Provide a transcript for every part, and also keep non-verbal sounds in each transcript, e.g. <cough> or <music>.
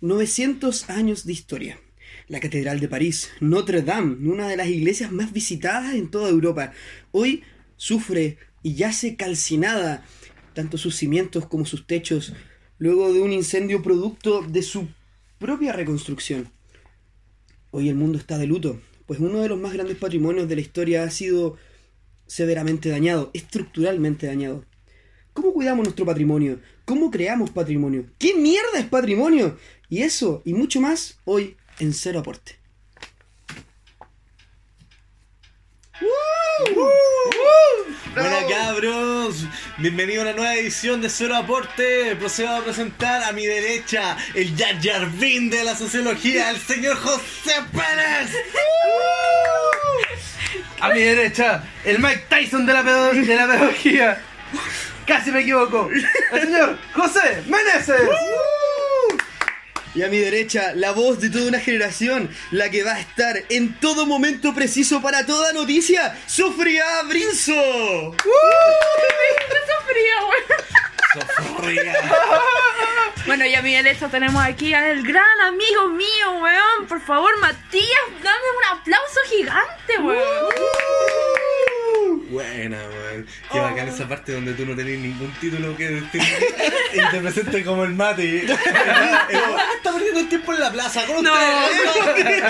900 años de historia. La Catedral de París, Notre Dame, una de las iglesias más visitadas en toda Europa, hoy sufre y yace calcinada, tanto sus cimientos como sus techos, luego de un incendio producto de su propia reconstrucción. Hoy el mundo está de luto, pues uno de los más grandes patrimonios de la historia ha sido severamente dañado, estructuralmente dañado. ¿Cómo cuidamos nuestro patrimonio? ¿Cómo creamos patrimonio? ¿Qué mierda es patrimonio? Y eso y mucho más hoy en Cero Aporte. Bueno cabros, bienvenido a una nueva edición de Cero Aporte. Procedo a presentar a mi derecha el Jar de la sociología, el señor José Pérez. A mi derecha, el Mike Tyson de la, pedo- de la pedagogía. Casi me equivoco. El señor José Meneses. Y a mi derecha, la voz de toda una generación, la que va a estar en todo momento preciso para toda noticia, Sofía Brinzo. Sofría. <laughs> Bueno, y a mi derecha tenemos aquí al gran amigo mío, weón. Por favor, Matías, dame un aplauso gigante, weón. Buena, weón. Qué bacán esa parte donde tú no tenés ningún título que decir y te presentas como el mate. <laughs> Está perdiendo el tiempo en la plaza con No. ustedes.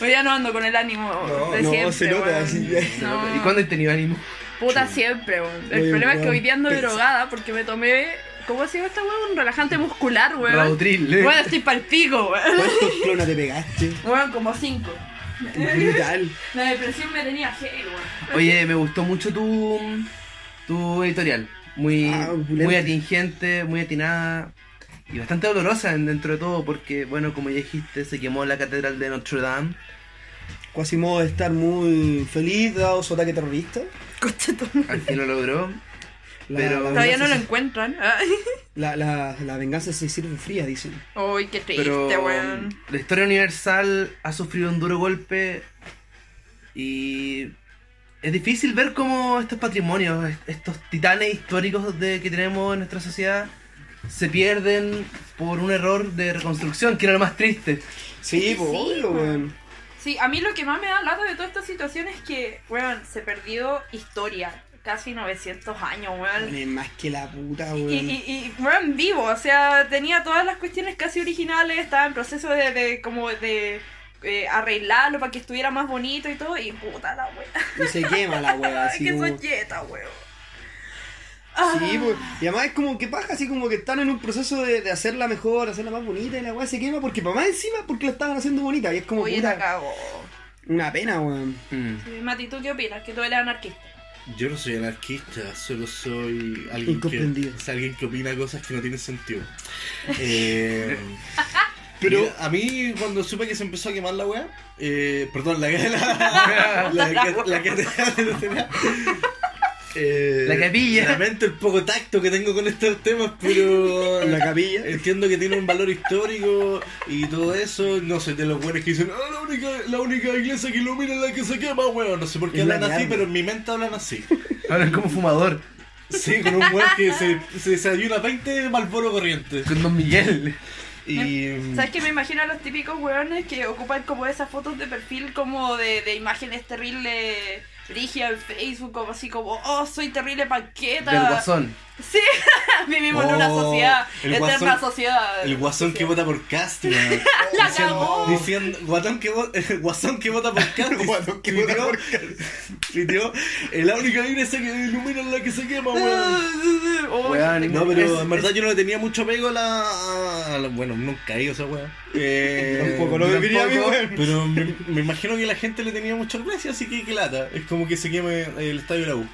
Hoy ya no ando con el ánimo No, de no, siempre, se nota, ya se No. ¿Y cuándo he tenido ánimo? Puta siempre, weón. El Oye, problema es que hoy día ando pesa. drogada porque me tomé. ¿Cómo se llama esta weón? Un relajante muscular, weón. Rautril, eh. Bueno, estoy pa'l pico, weón. ¿Cuántos clonas te pegaste? Weón, como cinco. Brutal. <laughs> La depresión me tenía weón. Oye, me gustó mucho tu, tu editorial. Muy, Ah, muy atingente, muy atinada. Y bastante dolorosa en- dentro de todo porque, bueno, como ya dijiste, se quemó la catedral de Notre Dame. Quasimodo de estar muy feliz dado su ataque terrorista. Al fin lo logró. La, Pero- la Todavía no lo se- encuentran. Ay, <laughs> la, la, la venganza se sirve fría, dicen. Uy, qué triste, Pero weón. la historia universal ha sufrido un duro golpe y es difícil ver cómo estos patrimonios, est- estos titanes históricos de, que tenemos en nuestra sociedad, se pierden por un error de reconstrucción, que era lo más triste. Sí, Sí, pues, obvio, weón. weón. Sí, a mí lo que más me da lata de toda esta situación es que, weón, se perdió historia. Casi 900 años, weón. Es más que la puta, Y, weón. y, y, weón, vivo, o sea, tenía todas las cuestiones casi originales, estaba en proceso de, de como de eh, arreglarlo para que estuviera más bonito y todo, y puta la wea. Y se quema la weá, <laughs> así que como... soy yeta, weón. Sí, pues, y además es como que paja, así como que están en un proceso de, de hacerla mejor, hacerla más bonita y la weá se quema porque para más encima porque la estaban haciendo bonita y es como Oye, puta, una pena, weón. Mm. Sí, Mati, ¿tú qué opinas? Que tú eres anarquista. Yo no soy anarquista, solo soy alguien que, es alguien que opina cosas que no tienen sentido. Eh, Pero- pero a mí cuando supe que se empezó a quemar la weá, eh, perdón, la la, la, la, la eh, La capilla. Lamento el poco tacto que tengo con estos temas, pero La capilla. Entiendo que tiene un valor histórico y todo eso. No soy de los buenos que dicen, ah, la única, la única iglesia que ilumina es la que se quema, weón. No sé por qué hablan así, pero en mi mente hablan así. Ahora como fumador, Sí, con un weón que se, se desayuna 20 Malboro corriente. con Don Miguel. Y. ¿Sabes que me imagino a los típicos weones que ocupan como esas fotos de perfil como de, de imágenes terribles brígidas en Facebook, como así como, oh, soy terrible panqueta. Del guasón. Sí, <laughs> vivimos en una Oh, sociedad, el eterna guasón- sociedad. El guasón que vota por cast, weón. <laughs> La Diciendo- cagó. Diciendo, guatón que vo- <laughs> guasón que vota por cast. Guatón que vota por tuiteó, "Es la única que ilumina es la que se quema, weón. Oh, Weón, qué No, pero Es- en verdad yo no le tenía mucho apego a la. a la- bueno, nunca he ido a esa. Eh, Tampoco lo debería weón. Pero me, me imagino que la gente le tenía mucha gracia, así que que lata. Es como que se queme el estadio de la U.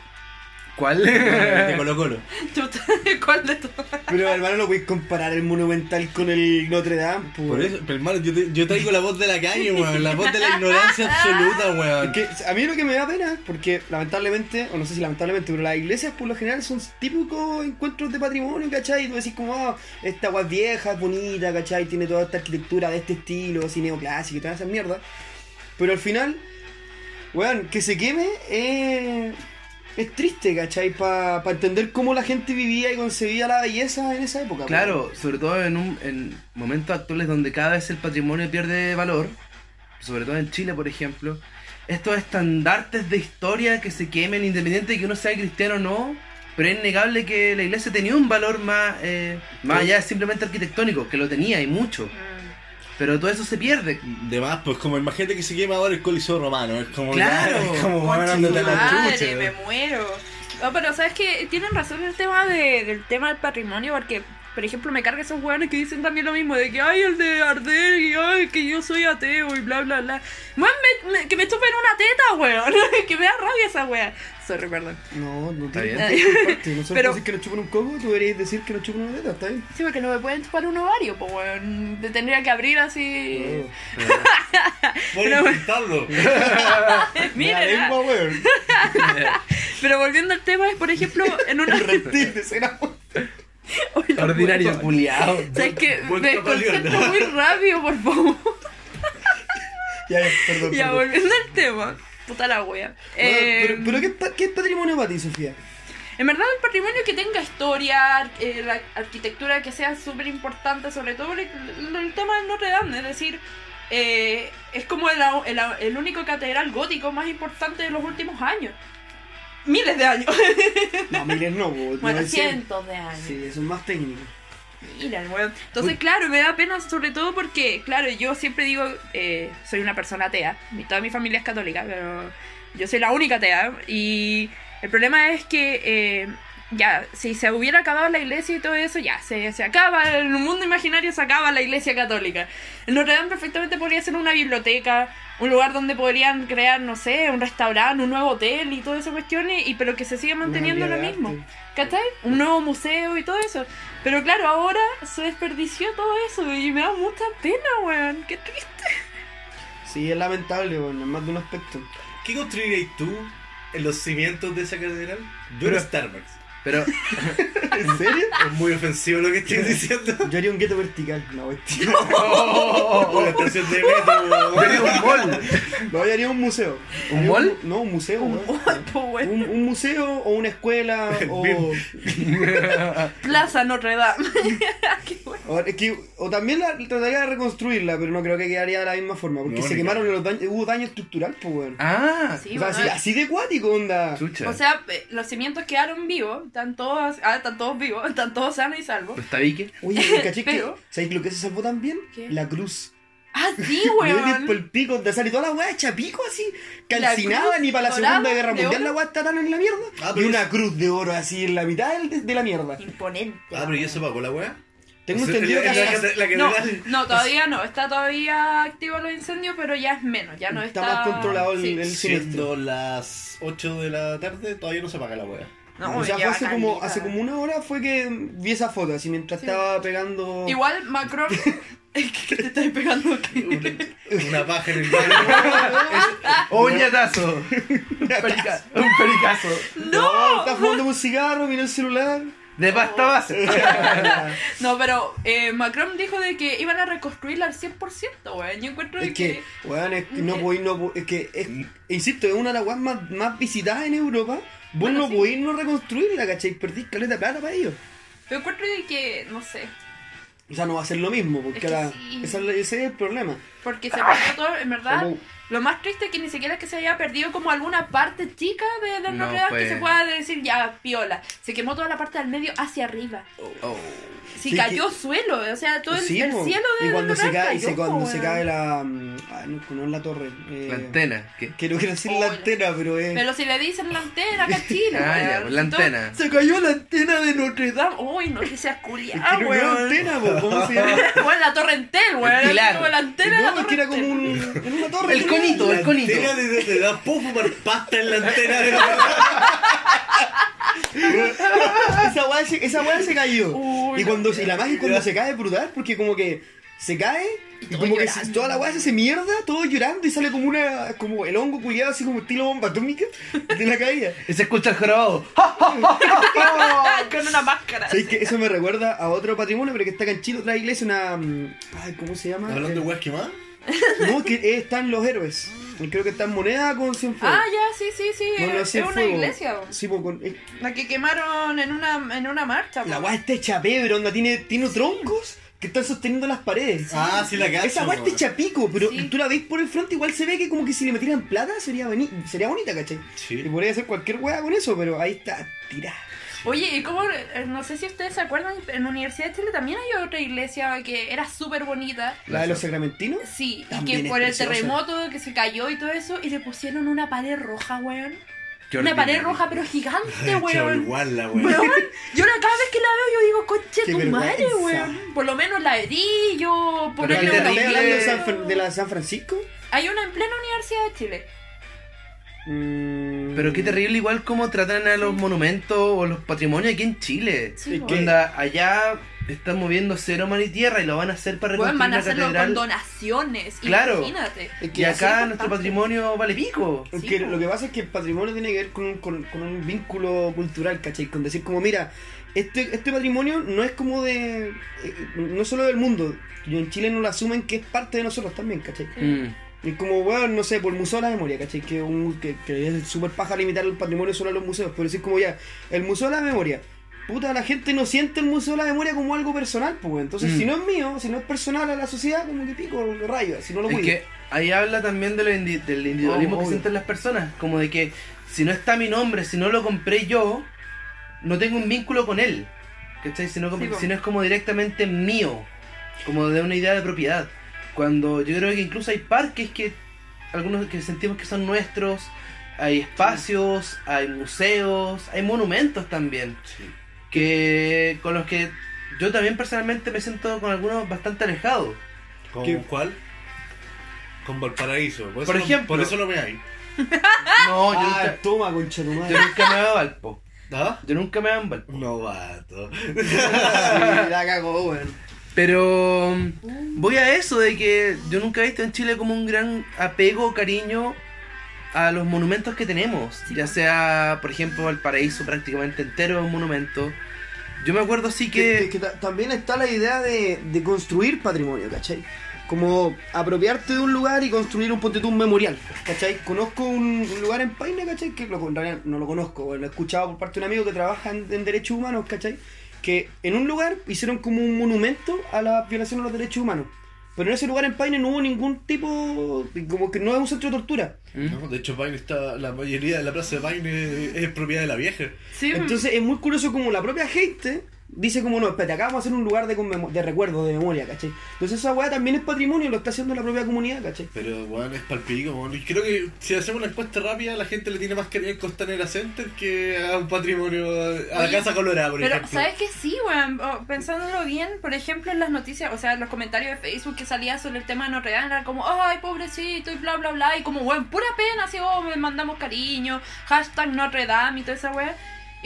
¿Cuál? De Colo Colo. <laughs> ¿Cuál de todas? Pero hermano, no podéis comparar el Monumental con el Notre Dame, pues. Por eso, pero hermano, yo, te- yo traigo la voz de la calle, weón. La voz de la ignorancia <laughs> absoluta, weón. Que a mí lo que me da pena, porque lamentablemente, o no sé si lamentablemente, pero las iglesias por lo general son típicos encuentros de patrimonio, ¿cachai? Y tú decís como, ah, esta agua es vieja, es bonita, ¿cachai? Tiene toda esta arquitectura de este estilo, así neoclásica y todas esas mierdas. Pero al final, weón, que se queme, eh, es triste, ¿cachai? Para entender cómo la gente vivía y concebía la belleza en esa época. Claro, sobre todo en, un, en momentos actuales donde cada vez el patrimonio pierde valor, sobre todo en Chile, por ejemplo, estos estandartes de historia que se quemen, independiente de que uno sea cristiano o no, pero es innegable que la iglesia tenía un valor más, eh, más allá de simplemente arquitectónico, que lo tenía y mucho, Mm. Pero todo eso se pierde. De más, pues como imagínate que se quema ahora el Coliseo Romano. Es como, Claro. ya, es como a la Madre, chucha. me muero. No, pero sabes que tienen razón en el tema de, del tema del patrimonio, porque, por ejemplo, me carga esos hueones que dicen también lo mismo, de que ay el de arder y ay que yo soy ateo y bla bla bla. Me- me- que me chupen una teta, weón. <laughs> que me da rabia esa wea. Sorry, perdón. No, no Está bien. Nosotros <laughs> Pero- decir que nos chupan un coco, tú deberías decir que nos chupan una teta, ¿está bien? Sí, porque no me pueden chupar un ovario, pues weón. Te tendría que abrir así. Voy a <laughs> intentarlo. La Miren, lengua, weón. pero volviendo al tema, es por ejemplo, en una. El reptil de Ordinario, culiado. ¿Sabes que Buen Me camaleón. desconcentro muy rápido, por favor. Ya, <laughs> ya, perdón. Ya, perdón. volviendo al tema. Puta la wea. Bueno, Eh, pero, pero ¿qué, es pa- ¿qué es patrimonio para ti, Sofía? En verdad, el patrimonio que tenga historia, eh, la arquitectura que sea súper importante, sobre todo el, el tema del Notre Dame, es decir, eh, es como el, el- el único catedral gótico más importante de los últimos años. Miles de años. <laughs> No, miles no, weón. bueno, 900. cientos de años. Sí, eso es más técnico. Mira, weón. Entonces, claro, me da pena sobre todo porque, claro, yo siempre digo, eh, soy una persona atea. Toda mi familia es católica, pero yo soy la única atea. Y el problema es que, eh, ya, si se hubiera acabado la iglesia y todo eso, ya, se, se acaba, en un mundo imaginario se acaba la iglesia católica. Notre Dame perfectamente podría ser una biblioteca, un lugar donde podrían crear, no sé, un restaurante, un nuevo hotel y todas esas cuestiones, y pero que se siga manteniendo lo mismo. arte. ¿Cachai? Un nuevo museo y todo eso. Pero claro, ahora se desperdició todo eso y me da mucha pena, weón. Qué triste. Sí, es lamentable, weón, en más de un aspecto. ¿Qué construirías tú en los cimientos de esa catedral? Yo Pero- era Starbucks. Pero, <laughs> ¿En serio? Es muy ofensivo lo que estoy diciendo. Yo haría un gueto vertical, <laughs> no, bestia. Una estación de metro. <laughs> yo digo un mall. No, yo haría un museo. ¿Un Haría mall? No, un museo, Un. Un, un museo o una escuela o, Plaza Notre Dame. Qué weón. o, es que- o también la, trataría de reconstruirla, pero no creo que quedaría de la misma forma, porque No, se quemaron los daños, hubo daño estructural, pues weón. Ah, Sí, o sea, bueno, así, así de cuático, onda. chucha. O sea, eh, los cimientos quedaron vivos, están todos, ah, están todos vivos, <laughs> están todos sanos y salvos. ¿Está Vique? Oye, <laughs> ¿caché que ¿sabéis lo que se salvó también? ¿Qué? La cruz. Ah, sí, <laughs> dio por weón. el pico de salir toda la weá hecha pico así, calcinada, ni para la dorada Segunda Guerra de Mundial la weá está tan en la mierda. Ah, y una es- cruz de oro así en la mitad del- de, la mierda. Imponente. Ah, pero ¿y eso pagó la weá? Tengo O sea, entendido la- que la- hace- la- la No, no, todavía no. Está todavía activo los incendios, pero ya es menos. Ya no Está está. más controlado el- Sí. el- Siendo las 8 de la tarde, todavía no se paga la weá. No, o sea, fue hace como, hace como una hora fue que vi esa foto, así mientras Sí. estaba pegando... Igual Macron. <laughs> ¿Qué te estás pegando? <laughs> ¿Qué? Una paja en el <laughs> baño. ¡Oh, un ñatazo! un, perica- un pericazo. No, está fumando un cigarro, miró el celular. De pasta base. No, pero eh, Macron dijo de que iban a reconstruirla al 100%, weón. Yo encuentro Es de que, weón, es que no podéis, no po- es que, es- insisto, es una de las weas más, más visitadas en Europa. Vos Bueno, no sí. podéis no reconstruirla, ¿cachai? Perdís caleta de plata para ellos. Yo encuentro de que, no sé, O sea, no va a ser lo mismo, porque Es que sí. esa ese es el problema. porque se perdió todo, en verdad. Como- Lo más triste es que ni siquiera es que se haya perdido como alguna parte chica de, del No, Notre Dame pues. que se pueda decir ya piola. Se quemó toda la parte del medio hacia arriba. Oh. Si Sí, cayó que- suelo, o sea, todo el, Sí, el cielo de y cuando se cae, Dame y se- cayó, cuando se cae la, mm, ay, no, no es la torre. eh, La antena. ¿Qué? Quiero decir Oh, la la- antena, pero es. Pero si le dicen la antena <laughs> Chile, Ah, ya, pues, la antena. Se cayó la antena de Notre Dame. Uy, no que seas Es culiado, que no era weón. antena, po, ¿cómo se llama? <laughs> Bueno, la torre Entel, weón. La antena la No, es torre que era como un. En una torre. El que conito, el conito. antena de, puedo fumar pasta en la antena de la <laughs> Esa weá se, esa weá se cayó. Uy, y cuando se- y la magia cuando se cae es brutal porque como que se cae y, como que se- toda la weá se hace mierda, todo llorando y sale como una como el hongo culiado así como estilo bomba atómica de la caída. <laughs> Y se escucha el jorobado. <laughs> Con una máscara. ¿Sabes que Eso me recuerda a otro patrimonio, pero que está acá en Chile, otra iglesia, una... mm, Ay, ¿cómo se llama? Hablando de Eh, weas quemadas. <laughs> No, que están los héroes. Y creo que está en moneda con Cienfuegos. Ah, ya, sí, sí, sí. Es, una iglesia. Sí, pues, con- eh, La que quemaron en una, en una marcha. La weá está hecha pebre, onda, tiene, tiene troncos que están sosteniendo las paredes. Ah, sí la cacho. Esa weá está hecha pico, pero Sí. tú la ves por el frente, igual se ve que como que si le metieran plata sería, sería bonita, ¿cachai? Sí. Y podría hacer cualquier weá con eso, pero ahí está tirada. Oye, y como, eh, no sé si ustedes se acuerdan, en la Universidad de Chile también hay otra iglesia que era súper bonita. La de los sacramentinos. Sí, y que por el preciosa. terremoto que se cayó y todo eso, y le pusieron una pared roja, weón. Qué Una pared roja, pero gigante, <laughs> weón. igual la weón. Weón, yo la- cada vez que la veo yo digo, conche Qué tu madre, weón. Por lo menos la ¿Estás terrible. hablando de, San Fran- de la San Francisco? Hay una en plena Universidad de Chile. Mm, Pero qué terrible igual como tratan a los monumentos o los patrimonios aquí en Chile. Sí, Onda, allá están moviendo cero mar y tierra y lo van a hacer para reconstruir van a la hacerlo catedral. con donaciones, Claro. imagínate. Es que Y acá nuestro patrimonio vale pico. Es que lo que pasa es que el patrimonio tiene que ver con un, con, con un vínculo cultural, ¿cachai? Con decir como, mira, este, este patrimonio no es como de... eh, no solo del mundo. Y en Chile no lo asumen que es parte de nosotros también, ¿cachai? Mm. Y como, bueno, no sé, por el Museo de la Memoria, ¿cachai? Que, un, que, que es súper paja limitar el patrimonio solo a los museos. Pero decir como ya, el Museo de la Memoria. Puta, la gente no siente el Museo de la Memoria como algo personal, pues. Entonces, Mm. si no es mío, si no es personal a la sociedad, como que pico, lo rayo, si no lo Es cuido. que ahí habla también de lo indi- del individualismo Oh, que sienten las personas. Como de que si no está mi nombre, si no lo compré yo, no tengo un vínculo con él. ¿Cachai? Si no, Sí, si no es como directamente mío. Como de una idea de propiedad. Cuando yo creo que incluso hay parques que algunos que sentimos que son nuestros. Hay espacios, hay museos, hay monumentos también. Sí. Que con los que yo también personalmente me siento con algunos bastante alejados. ¿Con ¿Qué? cuál? Con Valparaíso. Por, eso Por no- ejemplo. por eso no me hay. <laughs> No, yo Ah, nunca, toma, concha tu madre. yo nunca me voy a Valpo. ¿Ah? Yo nunca me voy a Valpo. Novato. <laughs> Sí, la cagó, weón. Pero mm, voy a eso de que yo nunca he visto en Chile como un gran apego o cariño a los monumentos que tenemos. Ya sea, por ejemplo, Valparaíso prácticamente entero es un monumento. Yo me acuerdo sí Que, que... que ta- también está la idea de, de construir patrimonio, ¿cachai? Como apropiarte de un lugar y construir un ponte un memorial, ¿cachai? Conozco un, un lugar en Paine, ¿cachai? Que lo, en realidad no lo conozco, lo he escuchado por parte de un amigo que trabaja en, en derechos humanos, ¿cachai? Que en un lugar hicieron como un monumento a la violación de los derechos humanos. Pero en ese lugar en Paine no hubo ningún tipo, como que no es un centro de tortura. ¿Mm? No, de hecho, Paine está. La mayoría de la plaza de Paine es propiedad de la vieja. Sí, Entonces es muy curioso como la propia gente dice como no, espérate, acá vamos a hacer un lugar de, recuerdo, de memoria, ¿cachai? Entonces esa weá también es patrimonio, lo está haciciendo la propia comunidad, ¿cachai? Pero, bueno, es palpico, weón. Y creo que si hacemos una encuesta rápida, la gente le tiene más cariño al Costanera Center que a un patrimonio. a la Casa Colorada, por Pero, ejemplo. ¿sabes que sí, weón? Pensándolo bien, por ejemplo, en las noticias, o sea, en los comentarios de Facebook que salía sobre el tema de Notre Dame, era como, ay, pobrecito, y bla, bla, bla, y como, weón, pura pena, así, oh, me mandamos cariño, hashtag Notre Dame y toda esa weón.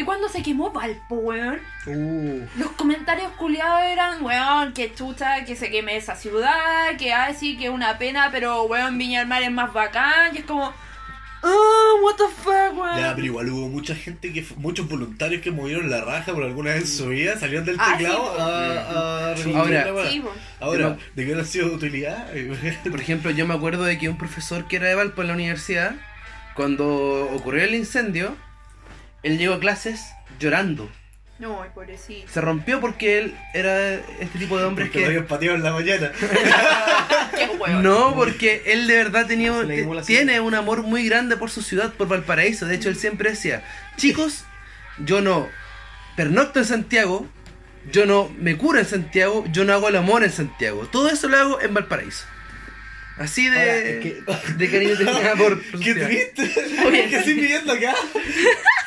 Y cuando se quemó Valpo, weón, Uh. los comentarios culiados eran, weón, que chucha, que se queme esa ciudad, que ay, sí, que es una pena, pero weón, Viña del Mar es más bacán, y es como, ah, what the fuck, weón. Ya, pero igual hubo mucha gente que, muchos voluntarios que movieron la raja por alguna vez en su vida, salieron del Ah, teclado sí, a, a Sí. Ahora, ¿de qué no ha sido de utilidad? Por ejemplo, yo me acuerdo de que un profesor que era de Valpo en la universidad, cuando ocurrió el incendio, él llegó a clases llorando. No, pobrecito. Se rompió porque él era este tipo de hombres Porque lo que... habían pateado en la mañana. <laughs> No, porque él de verdad tenía, la tiene un amor muy grande por su ciudad, por Valparaíso. De hecho, él siempre decía, chicos, yo no pernocto en Santiago, yo no me curo en Santiago, yo no hago el amor en Santiago. Todo eso lo hago en Valparaíso. Así de, Ahora, es que- de cariño tenía por... <laughs> ¡Qué triste! ¿Qué estoy viviendo acá?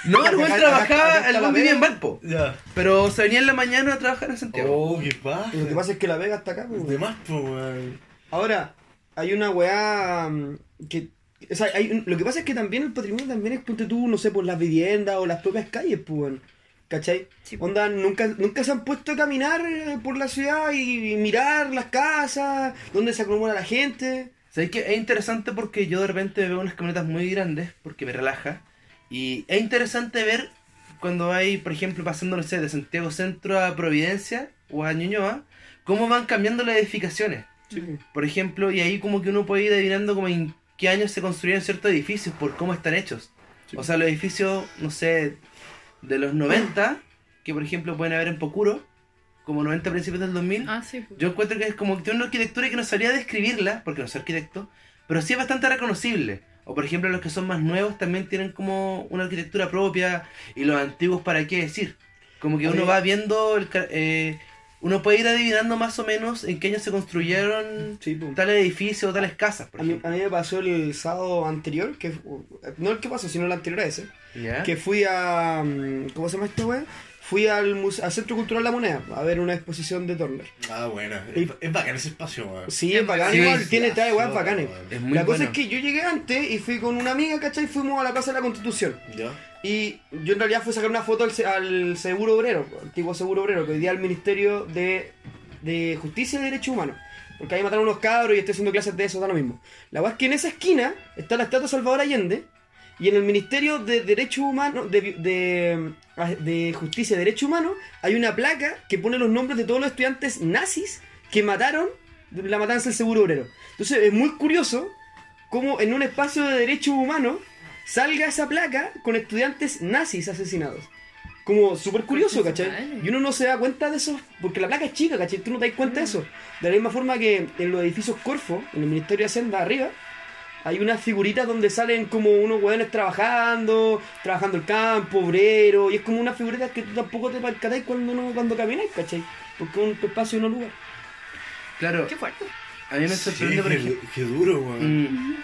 No, el buen trabajaba, el buen vivía en. Valpo. Ya. Pero se venía en la mañana a trabajar en Santiago. Oh, qué pasa. Lo que pasa es que la Vega está acá, pues, De más, pues, weón. Ahora, hay una weá mm, que. O sea, hay un- lo que pasa es que también el patrimonio también es, ponte tú, no sé, por las viviendas o las propias calles, pues, weón. ¿Cachai? Sí. Onda, nunca, nunca se han puesto a caminar eh, por la ciudad y, y mirar las casas, dónde se acumula la gente. ¿Sabes qué? Es interesante porque yo de repente veo unas camionetas muy grandes porque me relaja. Y es interesante ver cuando hay, por ejemplo, pasando, no sé, de Santiago Centro a Providencia o a Ñuñoa, cómo van cambiando las edificaciones. Por ejemplo, y ahí como que uno puede ir adivinando como en qué años se construyeron ciertos edificios por cómo están hechos. Sí. O sea, los edificios, no sé, de los 90, que por ejemplo pueden haber en Pocuro, como 90 principios del 2000, Ah, sí. pues. yo encuentro que es como que tiene una arquitectura que no sabría describirla, porque no soy arquitecto, pero sí es bastante reconocible. O por ejemplo los que son más nuevos también tienen como una arquitectura propia y los antiguos para qué decir. Como que uno va viendo, el, eh, uno puede ir adivinando más o menos en qué año se construyeron Sí, tales edificios o tales casas, por A mí, a mí me pasó el sábado anterior, que no el que pasó, sino el anterior a ese, que fui a... mm, ¿Cómo se llama esta wea? Fui al, al Centro Cultural La Moneda a ver una exposición de Turner. Ah, bueno. Y- Es, es bacán ese espacio, weón. Sí, es bacán Sí, igual, sí, tiene trae weas bacanes. Es muy La cosa bueno. es que yo llegué antes y fui con una amiga, ¿cachai? Fuimos a la Plaza de la Constitución. ¿Ya? Y yo en realidad fui a sacar una foto al, se- al Seguro Obrero, antiguo Seguro Obrero, que hoy día es el Ministerio de, de Justicia y Derechos Humanos. Porque ahí mataron unos cabros y estoy haciendo clases de eso, da lo mismo. La verdad es que en esa esquina está la estatua de Salvador Allende y en el Ministerio de Derechos Humanos, de, de, de Justicia y Derechos Humanos, hay una placa que pone los nombres de todos los estudiantes nazis que mataron la matanza del Seguro Obrero. Entonces es muy curioso cómo en un espacio de derechos humanos salga esa placa con estudiantes nazis asesinados. Como súper curioso, ¿cachai? Y uno no se da cuenta de eso, porque la placa es chica, ¿cachai? Tú no te das cuenta de eso. De la misma forma que en los edificios Corfo, en el Ministerio de Hacienda arriba, hay unas figuritas donde salen como unos hueones trabajando, trabajando el campo, obrero, y es como unas figuritas que tú tampoco te percatáis cuando, no, cuando camináis, ¿cachai? Porque es un espacio y no lugar. Claro, Qué fuerte. a mí me Sí, sorprende, por qué, ejemplo... qué duro, weón. Mm.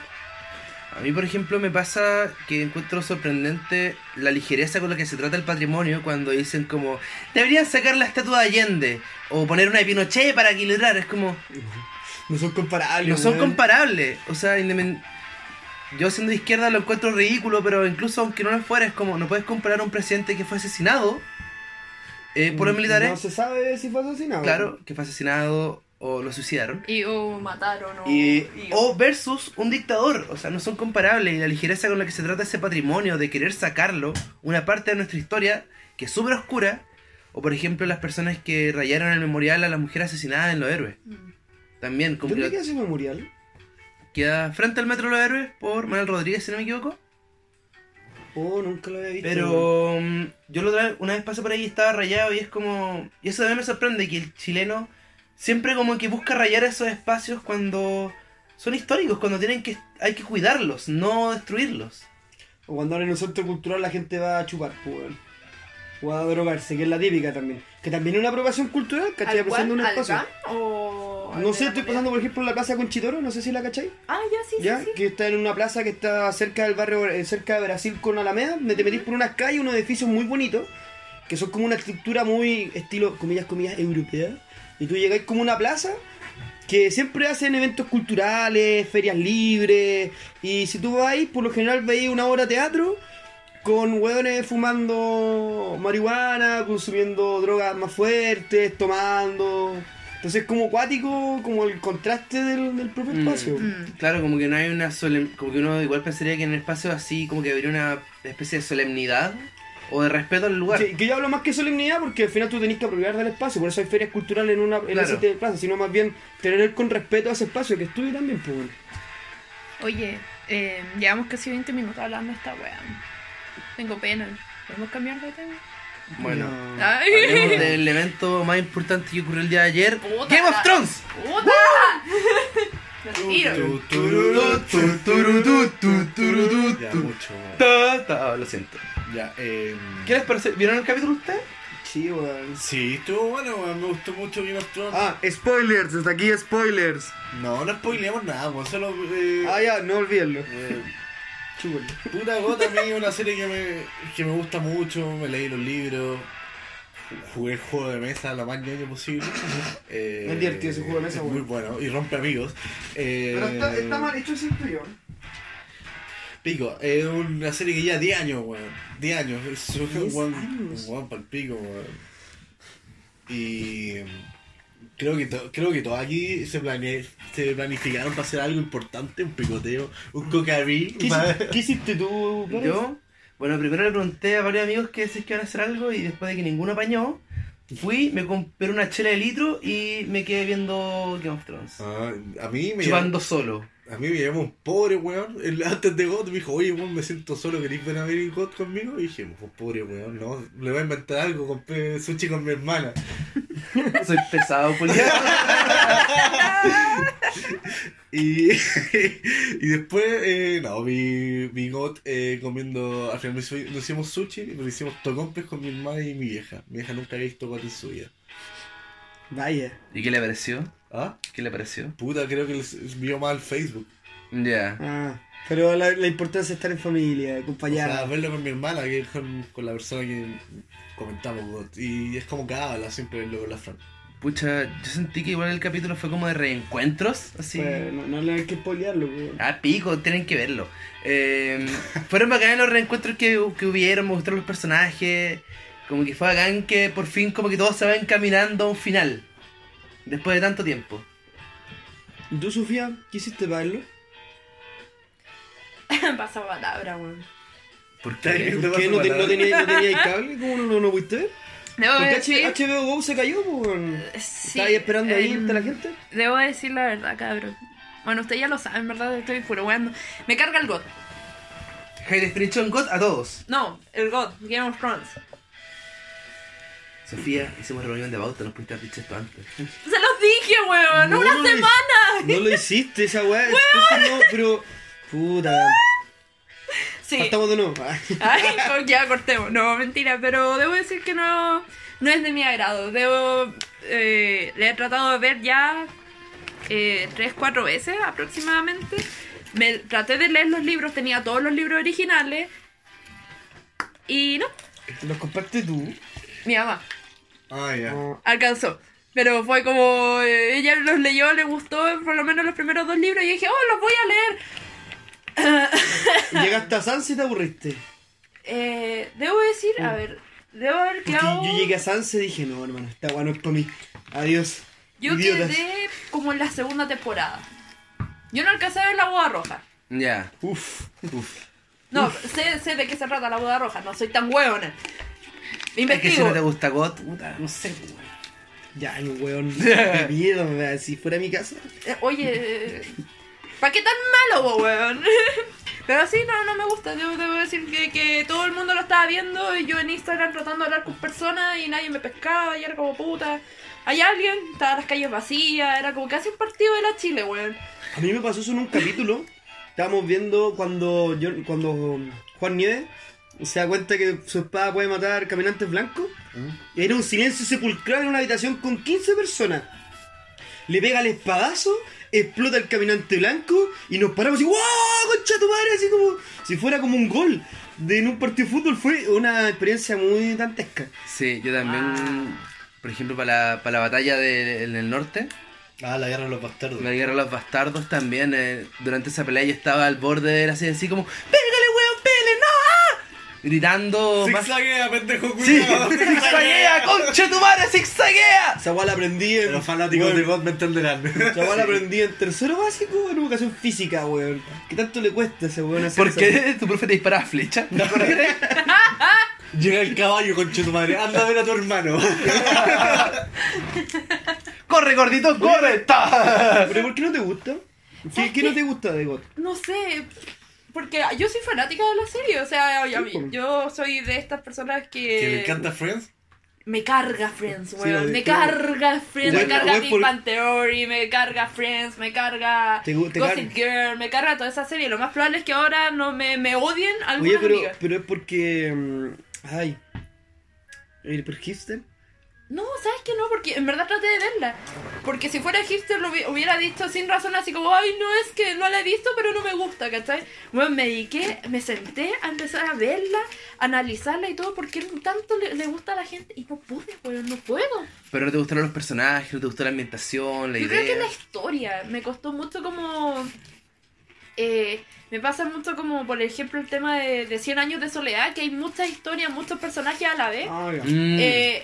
A mí, por ejemplo, me pasa que encuentro sorprendente la ligereza con la que se trata el patrimonio cuando dicen como deberían sacar la estatua de Allende o poner una de Pinochet para equilibrar. Es como, No son comparables. no son comparables. O sea, indepen- yo siendo de izquierda lo encuentro ridículo, pero incluso aunque no lo fuera, es como, no puedes comparar a un presidente que fue asesinado eh, por los militares. No se sabe si fue asesinado. Claro, que fue asesinado o lo suicidaron. Y o mataron o. Y, y- o versus un dictador, o sea, no son comparables. Y la ligereza con la que se trata ese patrimonio, de querer sacarlo, una parte de nuestra historia que es súper oscura, o por ejemplo las personas que rayaron el memorial a las mujeres asesinadas en Los Héroes. Mm. También, como ¿Dónde que queda ese memorial? queda frente al Metro Los Héroes por Manuel Rodríguez, si no me equivoco. Oh, nunca lo había visto. Pero mm, yo la otra vez- una vez pasé por ahí y estaba rayado y es como... Y eso también me sorprende, que el chileno siempre como que busca rayar esos espacios cuando son históricos, cuando tienen que hay que cuidarlos, no destruirlos. O cuando ahora en un centro cultural la gente va a chupar, pues. O a drogarse, que es la típica también. Que también es una apropiación cultural, ¿cachai? ¿Al Pasando un cual? espacio. ¿Al GAN o.? No sé, estoy pasando por ejemplo en la plaza Conchitoro, no sé si la cachai. Ah, ya, sí, ¿Ya? sí. sí. Que está en una plaza que está cerca del barrio, eh, cerca de Brasil con Alameda. Me te metís por unas calles, unos edificios muy bonitos, que son como una estructura muy estilo, comillas, comillas, europea. Y tú llegáis como una plaza que siempre hacen eventos culturales, ferias libres. Y si tú vas ahí, por lo general veis una obra de teatro con hueones fumando marihuana, consumiendo drogas más fuertes, tomando. Entonces, como cuático, como el contraste del, del propio Mm. espacio. Mm. Claro, como que no hay una solem... como que uno igual pensaría que en espacios así como que habría una especie de solemnidad o de respeto al lugar. Que, que yo hablo más que solemnidad porque al final tú tenés que apropiar del espacio, por eso hay ferias culturales en una en Claro. tipo de plaza, sino más bien tener con respeto a ese espacio que es tuyo también, pues. bueno. Oye, eh, llevamos casi 20 minutos hablando de esta wea. Tengo pena. ¿Podemos cambiar de tema? Bueno, No. Ay. hablemos del evento más importante que ocurrió el día de ayer, Puta Game of Thrones. ¡Puta! Ya, mucho. Ta, ta, Lo siento. Ya, eh. ¿Qué les parece? ¿Vieron el capítulo usted? Sí, weón. Sí, estuvo bueno, weón. Me gustó mucho Game of Thrones. Ah, spoilers, hasta aquí spoilers. No, no spoileamos nada, weón. Solo. Eh, Ah, ya, no olvídenlo. eh, Puta Gota a mí es una serie que me, que me gusta mucho, me leí los libros, jugué el juego de mesa lo más ñoño posible. <laughs> Eh, Es divertido ese juego de mesa. Muy bueno, y rompe amigos. Eh, Pero está, está mal hecho ese tuyo. Pico, es una serie que ya 10 años, weón. 10 años, es un 10 weón, años. un weón pa'l pico, weón. Y creo que, to- creo que todos aquí se, plane, se planificaron para hacer algo importante, un picoteo, un cocarí. ¿Qué, hiciste- qué hiciste tú, Pérez? Yo, bueno, primero le pregunté a varios amigos que si es que iban a hacer algo y después de que ninguno apañó, fui, me compré una chela de litro y me quedé viendo Game of Thrones. Ah, a mí me Chupando solo. A mí me llamó un pobre weón. el- antes de God me dijo, oye weón, me siento solo, ¿queréis ver a ver God conmigo? Y dije, pues pobre weón, no, le voy a inventar algo, compré sushi con mi hermana. <laughs> Soy pesado, Julián. <laughs> Y, <laughs> y después, eh, no, vi, vi God eh, comiendo, al final nos, hizo- nos hicimos sushi, pero hicimos tocompes con mi hermana y mi vieja. Mi vieja nunca había visto God en su vida. Vaya. ¿Y qué le pareció? ¿Ah? ¿Qué le pareció? Puta, creo que les vio mal Facebook. Ya. Ah, pero la, la importancia es estar en familia, O acompañar. sea, verlo con mi hermana, que es con, con la persona que comentamos. Y es como que habla siempre verlo con la Fran. Pucha, yo sentí que igual el capítulo fue como de reencuentros, así. Pues, no, no le hay que spoilearlo. pues. Ah, pico, tienen que verlo. Eh, <laughs> fueron bacanes los reencuentros que, que hubieron, me gustaron los personajes. Como que fue bacán que por fin como que todos se van caminando a un final. Después de tanto tiempo. ¿Y tú, Sofía, qué hiciste para verlo? <laughs> Pasa palabra, weón. ¿Por qué? ¿Por qué no, te, no tenía, no tenía <laughs> cable? ¿Cómo no, no, no pudiste ver? Debo Porque decir, HBO Go se cayó, pues. weón. sí, ¿Estás ahí esperando ahí em, entre la gente? Debo decir la verdad, cabrón. Bueno, ustedes ya lo saben, ¿verdad? Estoy puro weando. Me carga el God. Definition God a todos. No, el God, Game of Thrones. Sofía, hicimos reunión de bauta, nos pudiste haber dicho esto antes. Se los dije, weón, No, una no lo semana. No lo hiciste, esa weá. <laughs> No, pero. Puta. Sí. Partamos de nuevo. <laughs> Ay, ya cortemos. No, mentira, pero debo decir que no, no es de mi agrado. Debo. eh, le he tratado de ver ya eh, tres, cuatro veces aproximadamente. Me traté de leer los libros, tenía todos los libros originales. Y no, ¿Los compraste tú? mi mamá Ya. Ah, alcanzó. Pero fue como. eh, ella los leyó, le gustó por lo menos los primeros dos libros. Y dije, oh, los voy a leer. <laughs> Llegaste a Sansa y te aburriste. Eh, debo decir, a ver, debo haber quedado. yo llegué a Sansa y dije, no, hermano, esta weá no es para mí. Adiós. Yo idiotas. quedé como en la segunda temporada. Yo no alcancé a ver la boda roja. Ya. Uf, uf. No, sé, sé de qué se trata la boda roja, no soy tan hueona. Es que si no te gusta God, puta, no sé. weón. Ya, no, weón. <laughs> Weón. Si fuera mi casa. Eh, Oye, ¿para qué tan malo, weón? <laughs> Pero sí, no, no me gusta. Debo, debo decir que, que todo el mundo lo estaba viendo y yo en Instagram tratando de hablar con personas y nadie me pescaba y era como puta. Hay alguien, estaban las calles vacías, era como casi un partido de la Chile, weón. A mí me pasó eso en un capítulo. Estábamos viendo cuando, yo, cuando Juan Nieves se da cuenta que su espada puede matar caminantes blancos. Era un silencio sepulcral en una habitación con 15 personas. Le pega el espadazo, explota el caminante blanco y nos paramos y ¡Wow! ¡Concha tu madre! Así como si fuera como un gol. De, en un partido de fútbol fue una experiencia muy dantesca. Sí, yo también, Ah. por ejemplo, para la, para la batalla de- en el norte, Ah, la guerra de los bastardos. la guerra de los bastardos también, eh, durante esa pelea yo estaba al borde de la así, así como ¡Pégale! ¡Ah!", Gritando más... Zigzaguea, pendejo ¡Sí! culiao. ¡Zigzaguea, concha tu madre, zigzaguea! Esa la aprendí en. Los fanáticos weón, de God me entenderán. Esa la aprendí en tercero básico en educación física, weón. ¿Qué tanto le cuesta a ese weón hacer ¿Por qué tu profe te disparaba flecha? ¿Te acuerdas? Llega el caballo, conche tu madre. Anda a ver a tu hermano. <laughs> ¡Corre, gordito, corre! ¿Pero por qué no te gusta? ¿Qué, ¿Sabes qué qué? no te gusta de God? No sé, porque yo soy fanática de la serie, o sea, yo, Sí, po. yo soy de estas personas que... Que me encanta Friends. Me carga Friends, weón, lo de- me claro. carga Friends, Bueno, me carga Big por- Bang Theory, me carga Friends, me carga Te Gossip Girl, me carga toda esa serie. Lo más probable es que ahora no me, me odien algunas Oye, pero, amigas. pero es porque. mm, Ay. ¿El hipster? No, ¿sabes que no? Porque en verdad traté de verla. Porque si fuera hipster lo hubi- hubiera dicho sin razón, así como, ay, no es que no la he visto, pero no me gusta, ¿cachai? Bueno, me dediqué, me senté a empezar a verla, a analizarla y todo, porque tanto le, le gusta a la gente y no pude, weón, no puedo. Pero no te gustaron los personajes, no te gustó la ambientación, la Yo idea. creo que la historia me costó mucho como... eh, me pasa mucho como, por ejemplo, el tema de, de 100 años de soledad, que hay muchas historias, muchos personajes a la vez. Ah, ya. Mm. Eh,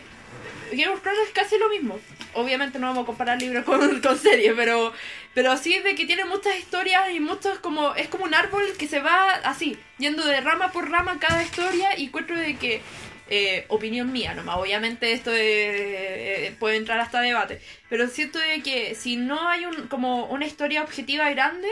Game of Thrones es casi lo mismo. Obviamente no vamos a comparar libros con, <laughs> con series, pero, pero sí de que tiene muchas historias y muchos como... Es como un árbol que se va así, yendo de rama por rama cada historia y encuentro de que... eh, opinión mía nomás, obviamente esto de- eh, puede entrar hasta debate, pero siento de que si no hay un, como una historia objetiva grande,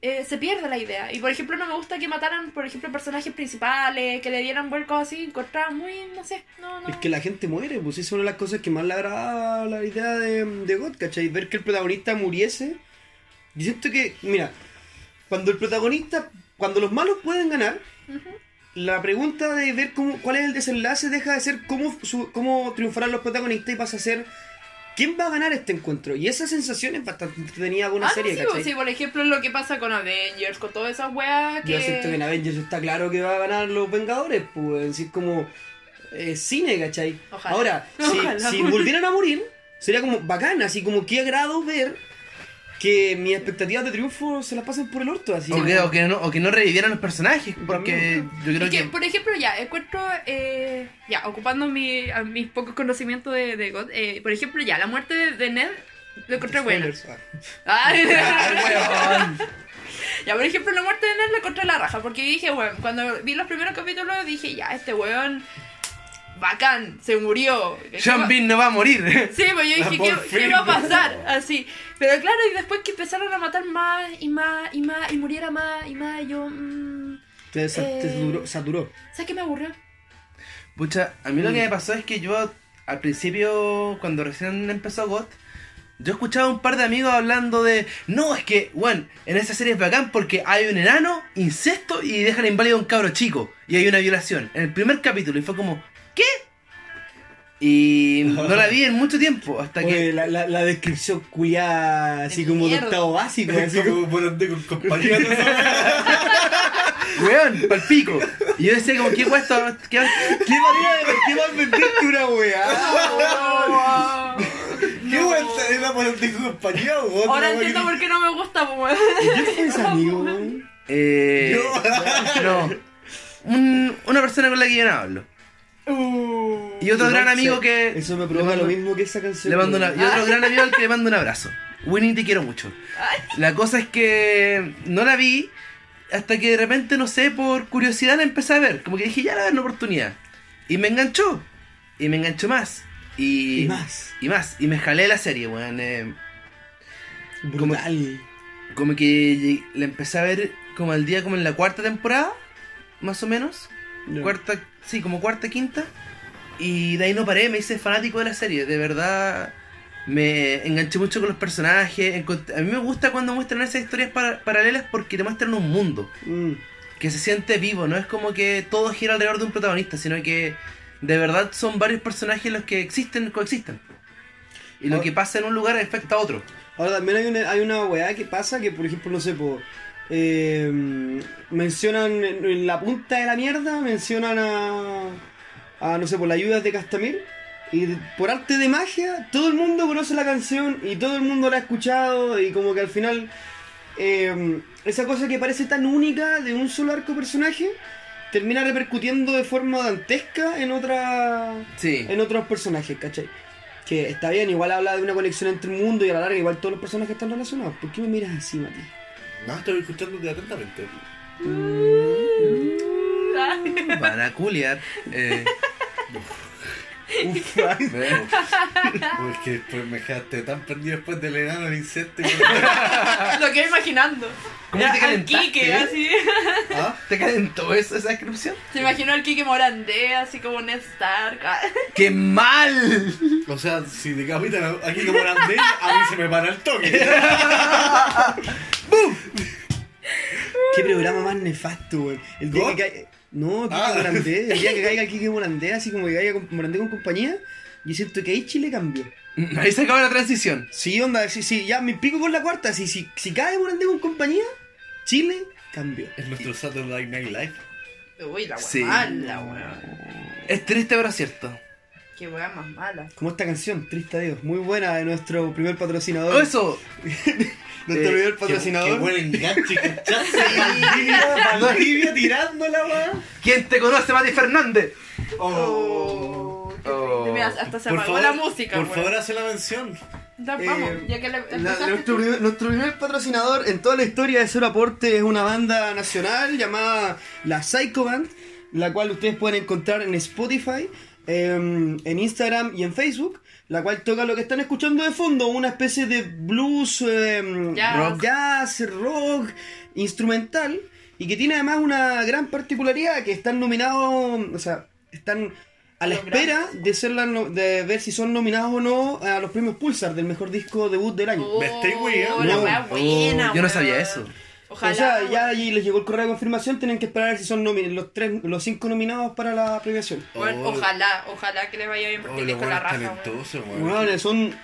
eh, se pierde la idea. Y por ejemplo, no me gusta que mataran, por ejemplo, personajes principales, que le dieran vuelcos así, encontraba muy, no sé, no, no. Es que la gente muere, pues es una de las cosas que más le agrada la idea de, de God, ¿cachai? Ver que el protagonista muriese. Yo siento que, mira, cuando el protagonista, cuando los malos pueden ganar, la pregunta de ver cómo, cuál es el desenlace deja de ser cómo, su- cómo triunfarán los protagonistas y pasa a ser quién va a ganar este encuentro. Y esa sensación es bastante entretenida con una Ah, no, serie, sí, ¿cachai? sí, por ejemplo, lo que pasa con Avengers, con todas esas weas que... Yo siento que en Avengers está claro que va a ganar los Vengadores, pues, es decir, como eh, cine, ¿cachai? Ojalá. Ahora, si, Ojalá. si volvieran a morir, sería como bacán, así como qué agrado ver que mis expectativas de triunfo se las pasen por el orto, así. O que, o, que no, o que no revivieran los personajes, porque yo creo Es que, que... por ejemplo, ya, encuentro, eh, ya, ocupando mi, a mis pocos conocimientos de, de God, eh, por ejemplo, ya, la muerte de, de Ned lo encontré buena. Ah. Ay, <laughs> <laughs> weón. <laughs> ya, por ejemplo, la muerte de Ned la encontré la raja, porque dije, bueno, cuando vi los primeros capítulos dije, ya, este weón, bacán, se murió. Sean Bean no va a morir. Sí, pues yo dije, ¿qué, va a pasar? Así. Pero claro, y después que empezaron a matar más y más y más y muriera más y más, y yo, mm, Te, Eh. saturó, saturó. ¿sabes qué me aburrió? Pucha, a mí lo que me pasó es que yo al principio, cuando recién empezó GOT, yo escuchaba a un par de amigos hablando de, no, es que, bueno, en esa serie es bacán porque hay un enano, incesto y dejan inválido a un cabro chico y hay una violación en el primer capítulo y fue como, ¿qué? Y no la vi en mucho tiempo, hasta que... La, la, la descripción culiada, así como de octavo básico, así como... por con compañía. <laughs> ¿no? Weón, pal pico. Y yo decía como, ¿qué cuesta? ¿Qué, ¿Qué manera de qué más venderte una weá? <laughs> ¿Qué vuelta era por andar con compañía Ahora entiendo que- por qué no me gusta, pues. ¿Qué fue ese amigo, weón? Eh, <laughs> no. Un- una persona con la que yo no hablo. Y otro gran amigo que. Eso me provoca mando- lo mismo que esa canción. Le mando una- weón. y otro gran amigo al que le mando un abrazo. Winnie, te quiero mucho. La cosa es que no la vi hasta que de repente, no sé, por curiosidad la empecé a ver. Como que dije, ya la dar una oportunidad. Y me enganchó. Y me enganchó más. Y, Y más. Y más. Y me jalé la serie, weón. eh, Brutal. como que la empecé a ver como al día, como en la cuarta temporada, más o menos. Cuarta, sí, como cuarta, quinta. Y de ahí no paré, me hice fanático de la serie. De verdad, me enganché mucho con los personajes. A mí me gusta cuando muestran esas historias para- paralelas porque te muestran un mundo Mm. que se siente vivo. No es como que todo gira alrededor de un protagonista, sino que de verdad son varios personajes los que existen, coexisten. Y lo que pasa en un lugar afecta a otro. Ahora también hay una, hay una weá que pasa que, por ejemplo, no sé, po, eh, mencionan en, en la punta de la mierda, mencionan a, a no sé, por las ayudas de Castamir. Y por arte de magia, todo el mundo conoce la canción y todo el mundo la ha escuchado y como que al final eh, esa cosa que parece tan única de un solo arco personaje termina repercutiendo de forma dantesca en otra Sí. en otros personajes, ¿cachai? Que está bien, igual habla de una conexión entre el mundo y a la larga igual todos los personajes están relacionados. ¿Por qué me miras así, Mati? No, estoy escuchándote atentamente. <laughs> Van a culiar. Eh, <laughs> Uf, <laughs> ¿ves? <laughs> Uy, es que después me dejaste tan perdido después del enano del insecto. que- <laughs> Lo que imaginando. ¿Cómo Era te al calentaste, Quique, eh? así. ¿Ah? ¿Te calentó eso, esa descripción? Se imaginó al Quique Morandé, así como Ned Stark. ¡Qué mal! O sea, si decapitan a- aquí como Andé, a mí se me para el toque. ¿Qué programa más nefasto, weón? El día que caiga... No, Kike Ah. Morandé. El día que caiga <laughs> Kike Morandé, así como que caiga con- Morandé con compañía, yo siento que ahí Chile cambió. Ahí se acaba la transición. Sí, onda, sí, sí, ya me pico con la cuarta. Si, si, si cae Morandé con compañía, Chile cambió. Es nuestro Saturday Night Live. Uy, la wea Sí. mala, weón. Es triste, pero cierto. Qué wea más mala. Como esta canción, Triste Adiós. Muy buena de nuestro primer patrocinador. Oh, eso. <laughs> Nuestro eh, primer Qué, patrocinador. qué buen enganche, <laughs> ¿cachaste? Valdivia, Valdivia tirándola, weón. ¿Quién te conoce, Mati Fernández? Oh, Oh. Mira, hasta se Por apagó favor, la música, por weón. favor, hace la mención. Ya, vamos, Eh, ya que le La- nuestro, primer, nuestro primer patrocinador en toda la historia de Cero Aporte es una banda nacional llamada La Psycho Band, la cual ustedes pueden encontrar en Spotify em, en Instagram y en Facebook, la cual toca lo que están escuchando de fondo, una especie de blues, em, Jazz. rock, jazz, rock, instrumental, y que tiene además una gran particularidad, que están nominados, o sea, están a la Los espera de, ser la no- de ver si son nominados o no a los premios Pulsar del mejor disco debut del año. Oh, Me estoy weando. la No. buena, Oh, yo no sabía eso. Ojalá. o sea, ya allí les llegó el correo de confirmación, tienen que esperar a ver si son los tres, los cinco nominados para la premiación. Weón, Oh. ojalá, ojalá que les vaya bien porque Oh, lo disco la bueno raja. Bueno, son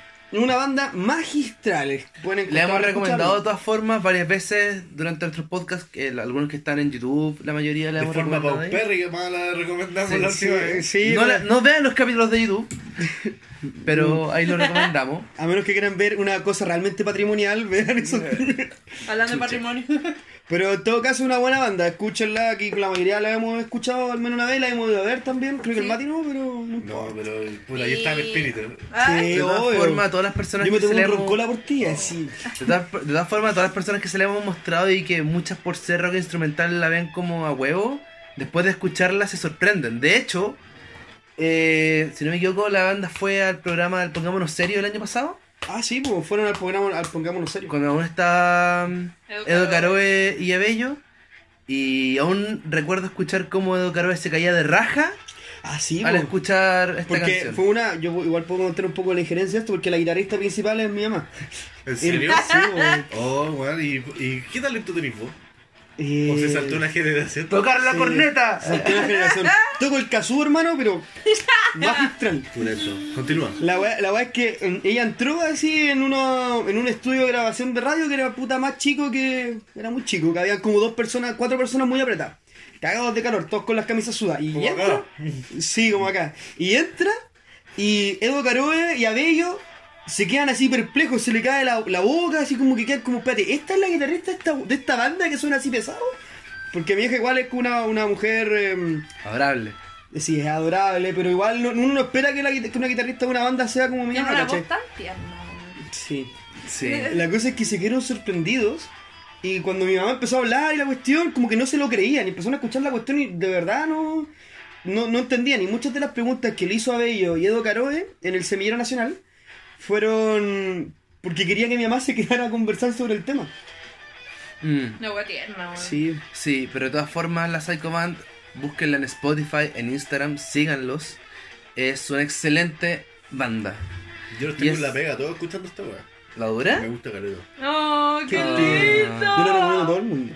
una banda magistrales. Pueden Le hemos recomendado de todas formas varias veces durante nuestros podcasts, que algunos que están en YouTube, la mayoría le De hemos forma recomendado. ahí. paupérrica, más la recomendamos Sí, la Sí, última vez. sí, no, pero- la- no vean los capítulos de YouTube, <laughs> pero ahí lo recomendamos. <laughs> A menos que quieran ver una cosa realmente patrimonial, vean eso. <laughs> Hablando de patrimonio. Pero en todo caso, una buena banda. Escúchenla, aquí la mayoría la hemos escuchado al menos una vez, la hemos ido a ver también. Creo que el. Mati no, pero no pero puta, ahí está el espíritu. Ay, Sí, De todas formas, todas las personas Yo me que se tengo le un hemos... roncola por ti, así. De todas, de todas formas, todas las personas que se le hemos mostrado y que muchas por ser rock instrumental la ven como a huevo, después de escucharla se sorprenden. De hecho, eh, si no me equivoco, la banda fue al programa del Pongámonos Serio el año pasado, Ah, sí, pues fueron al programa, al Pongámonos Serio. cuando aún está mm, Edo Caroe. Y Abello. Y aún recuerdo escuchar cómo Edo Caroe se caía de raja Ah, sí, al pues. escuchar esta Porque canción. fue una. Yo igual puedo contar un poco la injerencia de esto, porque la guitarrista principal es mi mamá. ¿En serio? Sí, pues. Oh, weón, ¿y, ¿y qué talento tenés vos? Eh, ¿O se saltó una generación? ¡Tocar la Sí. corneta! Salté una generación. Toco el kazoo, hermano, pero. <laughs> Pulento. Continúa. La weá, la weá es que mm, ella entró así en uno en un estudio de grabación de radio que era puta más chico que. Era muy chico, que había como dos personas, cuatro personas muy apretadas. Cagados de calor, todos con las camisas sudas. Y Como entra. acá. Sí, como acá. Y entra, y Edo Caroe y Abello se quedan así perplejos, se le cae la, la boca, así como que quedan como, espérate, ¿esta es la guitarrista de esta, de esta banda que suena así pesado? Porque mi hija igual es una, una mujer. em, Adorable. Sí, es adorable, pero igual no- uno no espera que, la, que una guitarrista de una banda sea como mi una ¿cachai? Sí. Sí. <laughs> La cosa es que se quedaron sorprendidos y cuando mi mamá empezó a hablar y la cuestión, como que no se lo creían y empezaron a escuchar la cuestión y de verdad no, no, no entendían. Y muchas de las preguntas que le hizo Abello y Edo Caroe en el Semillero Nacional fueron porque quería que mi mamá se quedara a conversar sobre el tema. Mm. Una wea tierna. Sí. Sí, pero de todas formas, la Psycho Band, búsquenla en Spotify, en Instagram, síganlos. Es una excelente banda. Yo no con es- la pega, todo escuchando esta weá. ¿La Me dura? gusta Calero. ¡Oh, qué Ah. lindo! Yo lo recomiendo a todo el mundo.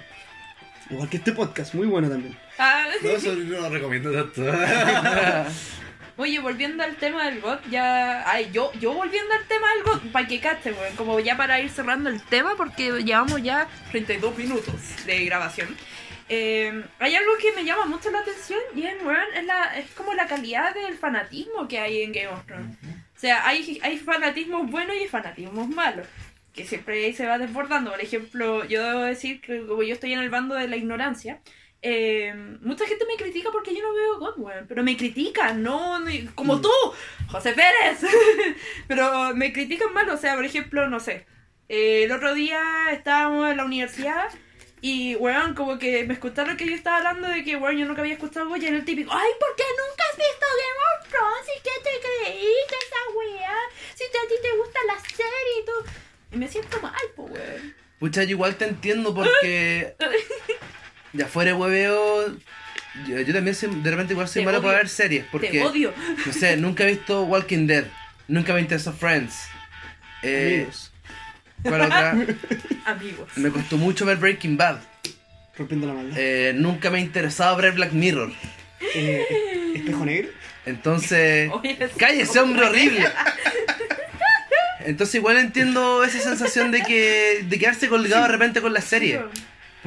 Igual que este podcast, muy bueno también. Ah, No, eso no lo recomiendo tanto. <laughs> <laughs> Oye, volviendo al tema del GOT, ya. Ay, yo, yo volviendo al tema del GOT, para que caste, weón. Como ya para ir cerrando el tema, porque llevamos ya 32 minutos de grabación. Eh, hay algo que me llama mucho la atención y es, weón, es, la, es como la calidad del fanatismo que hay en Game of Thrones. O sea, hay, hay fanatismos buenos y fanatismos malos. Que siempre se va desbordando. Por ejemplo, yo debo decir que como yo estoy en el bando de la ignorancia. Eh, mucha gente me critica porque yo no veo God, weón. Pero me critican, no como tú, José Pérez. <laughs> pero me critican mal. O sea, por ejemplo, no sé. eh, el otro día estábamos en la universidad y, weón, como que me escucharon que yo estaba hablando de que, weón, yo nunca había escuchado y era el típico, ay, ¿por qué nunca has visto Game of Thrones? ¿Y qué te creíste esa weá? Si te- a ti te gusta la serie y todo. Y me siento mal, pues, weón. Pucha, yo igual te entiendo porque. <laughs> Ya fuera de hueveo. Yo, yo también soy- de repente igual soy Te malo odio. para ver series. Porque. Te odio. No sé, nunca he visto Walking Dead. Nunca me interesó Friends. Eh, Amigos, ¿Cuál otra? <laughs> Amigos. Me costó mucho ver Breaking Bad. rompiendo la maldad. Eh, nunca me interesaba ver Black Mirror. Eh, espejo negro. Entonces. <laughs> ¡Cállese, hombre horrible! <laughs> Entonces igual entiendo esa sensación de que de quedarse colgado de repente con la serie.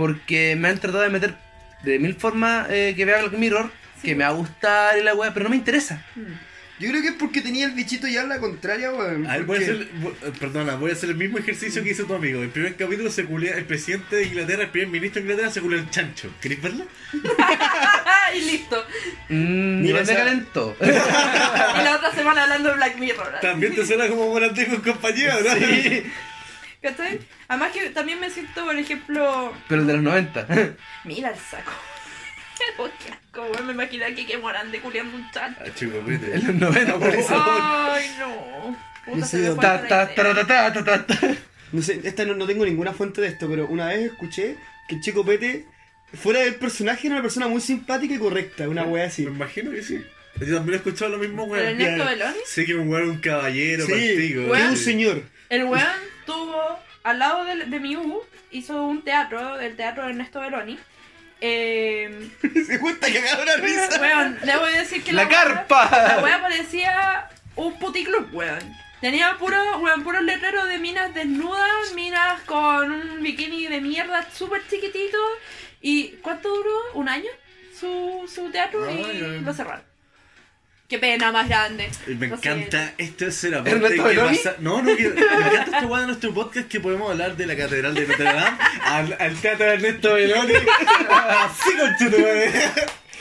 Porque me han tratado de meter de mil formas eh, que vea Black Mirror, que me va a gustar y la weá, pero no me interesa. Yo creo que es porque tenía el bichito ya la contraria, weón. A ver, voy a hacer, eh, perdona, voy a hacer el mismo ejercicio que hizo tu amigo. El primer capítulo se culea el presidente de Inglaterra, el primer ministro de Inglaterra se culea el chancho. ¿Queréis verlo? Ah, <laughs> y listo. Mira, igual me calentó. <laughs> Y la otra semana hablando de Black Mirror. También te suena como volante con compañía, ¿no? ¿Cachai? Además que también me siento, por ejemplo... pero el de los 90. <laughs> Mira el saco. <laughs> Oh, qué asco, weón. Me imaginé aquí que Morán de culiando un chat. Ah, chico, vete. En los 90 por eso. Ay, no. Puta, No se sé me dónde- fue Ta, la ta, idea. ta, ta, ta, ta, ta. No sé, esta no, no tengo ninguna fuente de esto, pero una vez escuché que el Chico Pete, fuera del personaje, era una persona muy simpática y correcta, una wea así. Me imagino que sí. Yo también he escuchado lo mismo, ¿El weón. Ernesto claro. Beloni? Sé que un weón un caballero, Sí, partico. es Weón. un señor. El weón tuvo al lado de, de mi U, hizo un teatro, el teatro de Ernesto Beloni. Eh, <laughs> Se cuenta que agarra una risa. weón, le voy a decir que La wea- carpa. La wea parecía un puticlub, weón. Tenía puro, weón, puros letreros de minas desnudas, minas con un bikini de mierda súper chiquitito. ¿Y cuánto duró? ¿Un año? Su, su teatro y Ay, lo cerraron. Qué pena más grande. Me encanta este es el ¿Ernesto aporte que pasa. No, no, que me encanta este weón de nuestro podcast que podemos hablar de la Catedral de Notre Dame al, al teatro de Ernesto Beloni. Así <laughs> con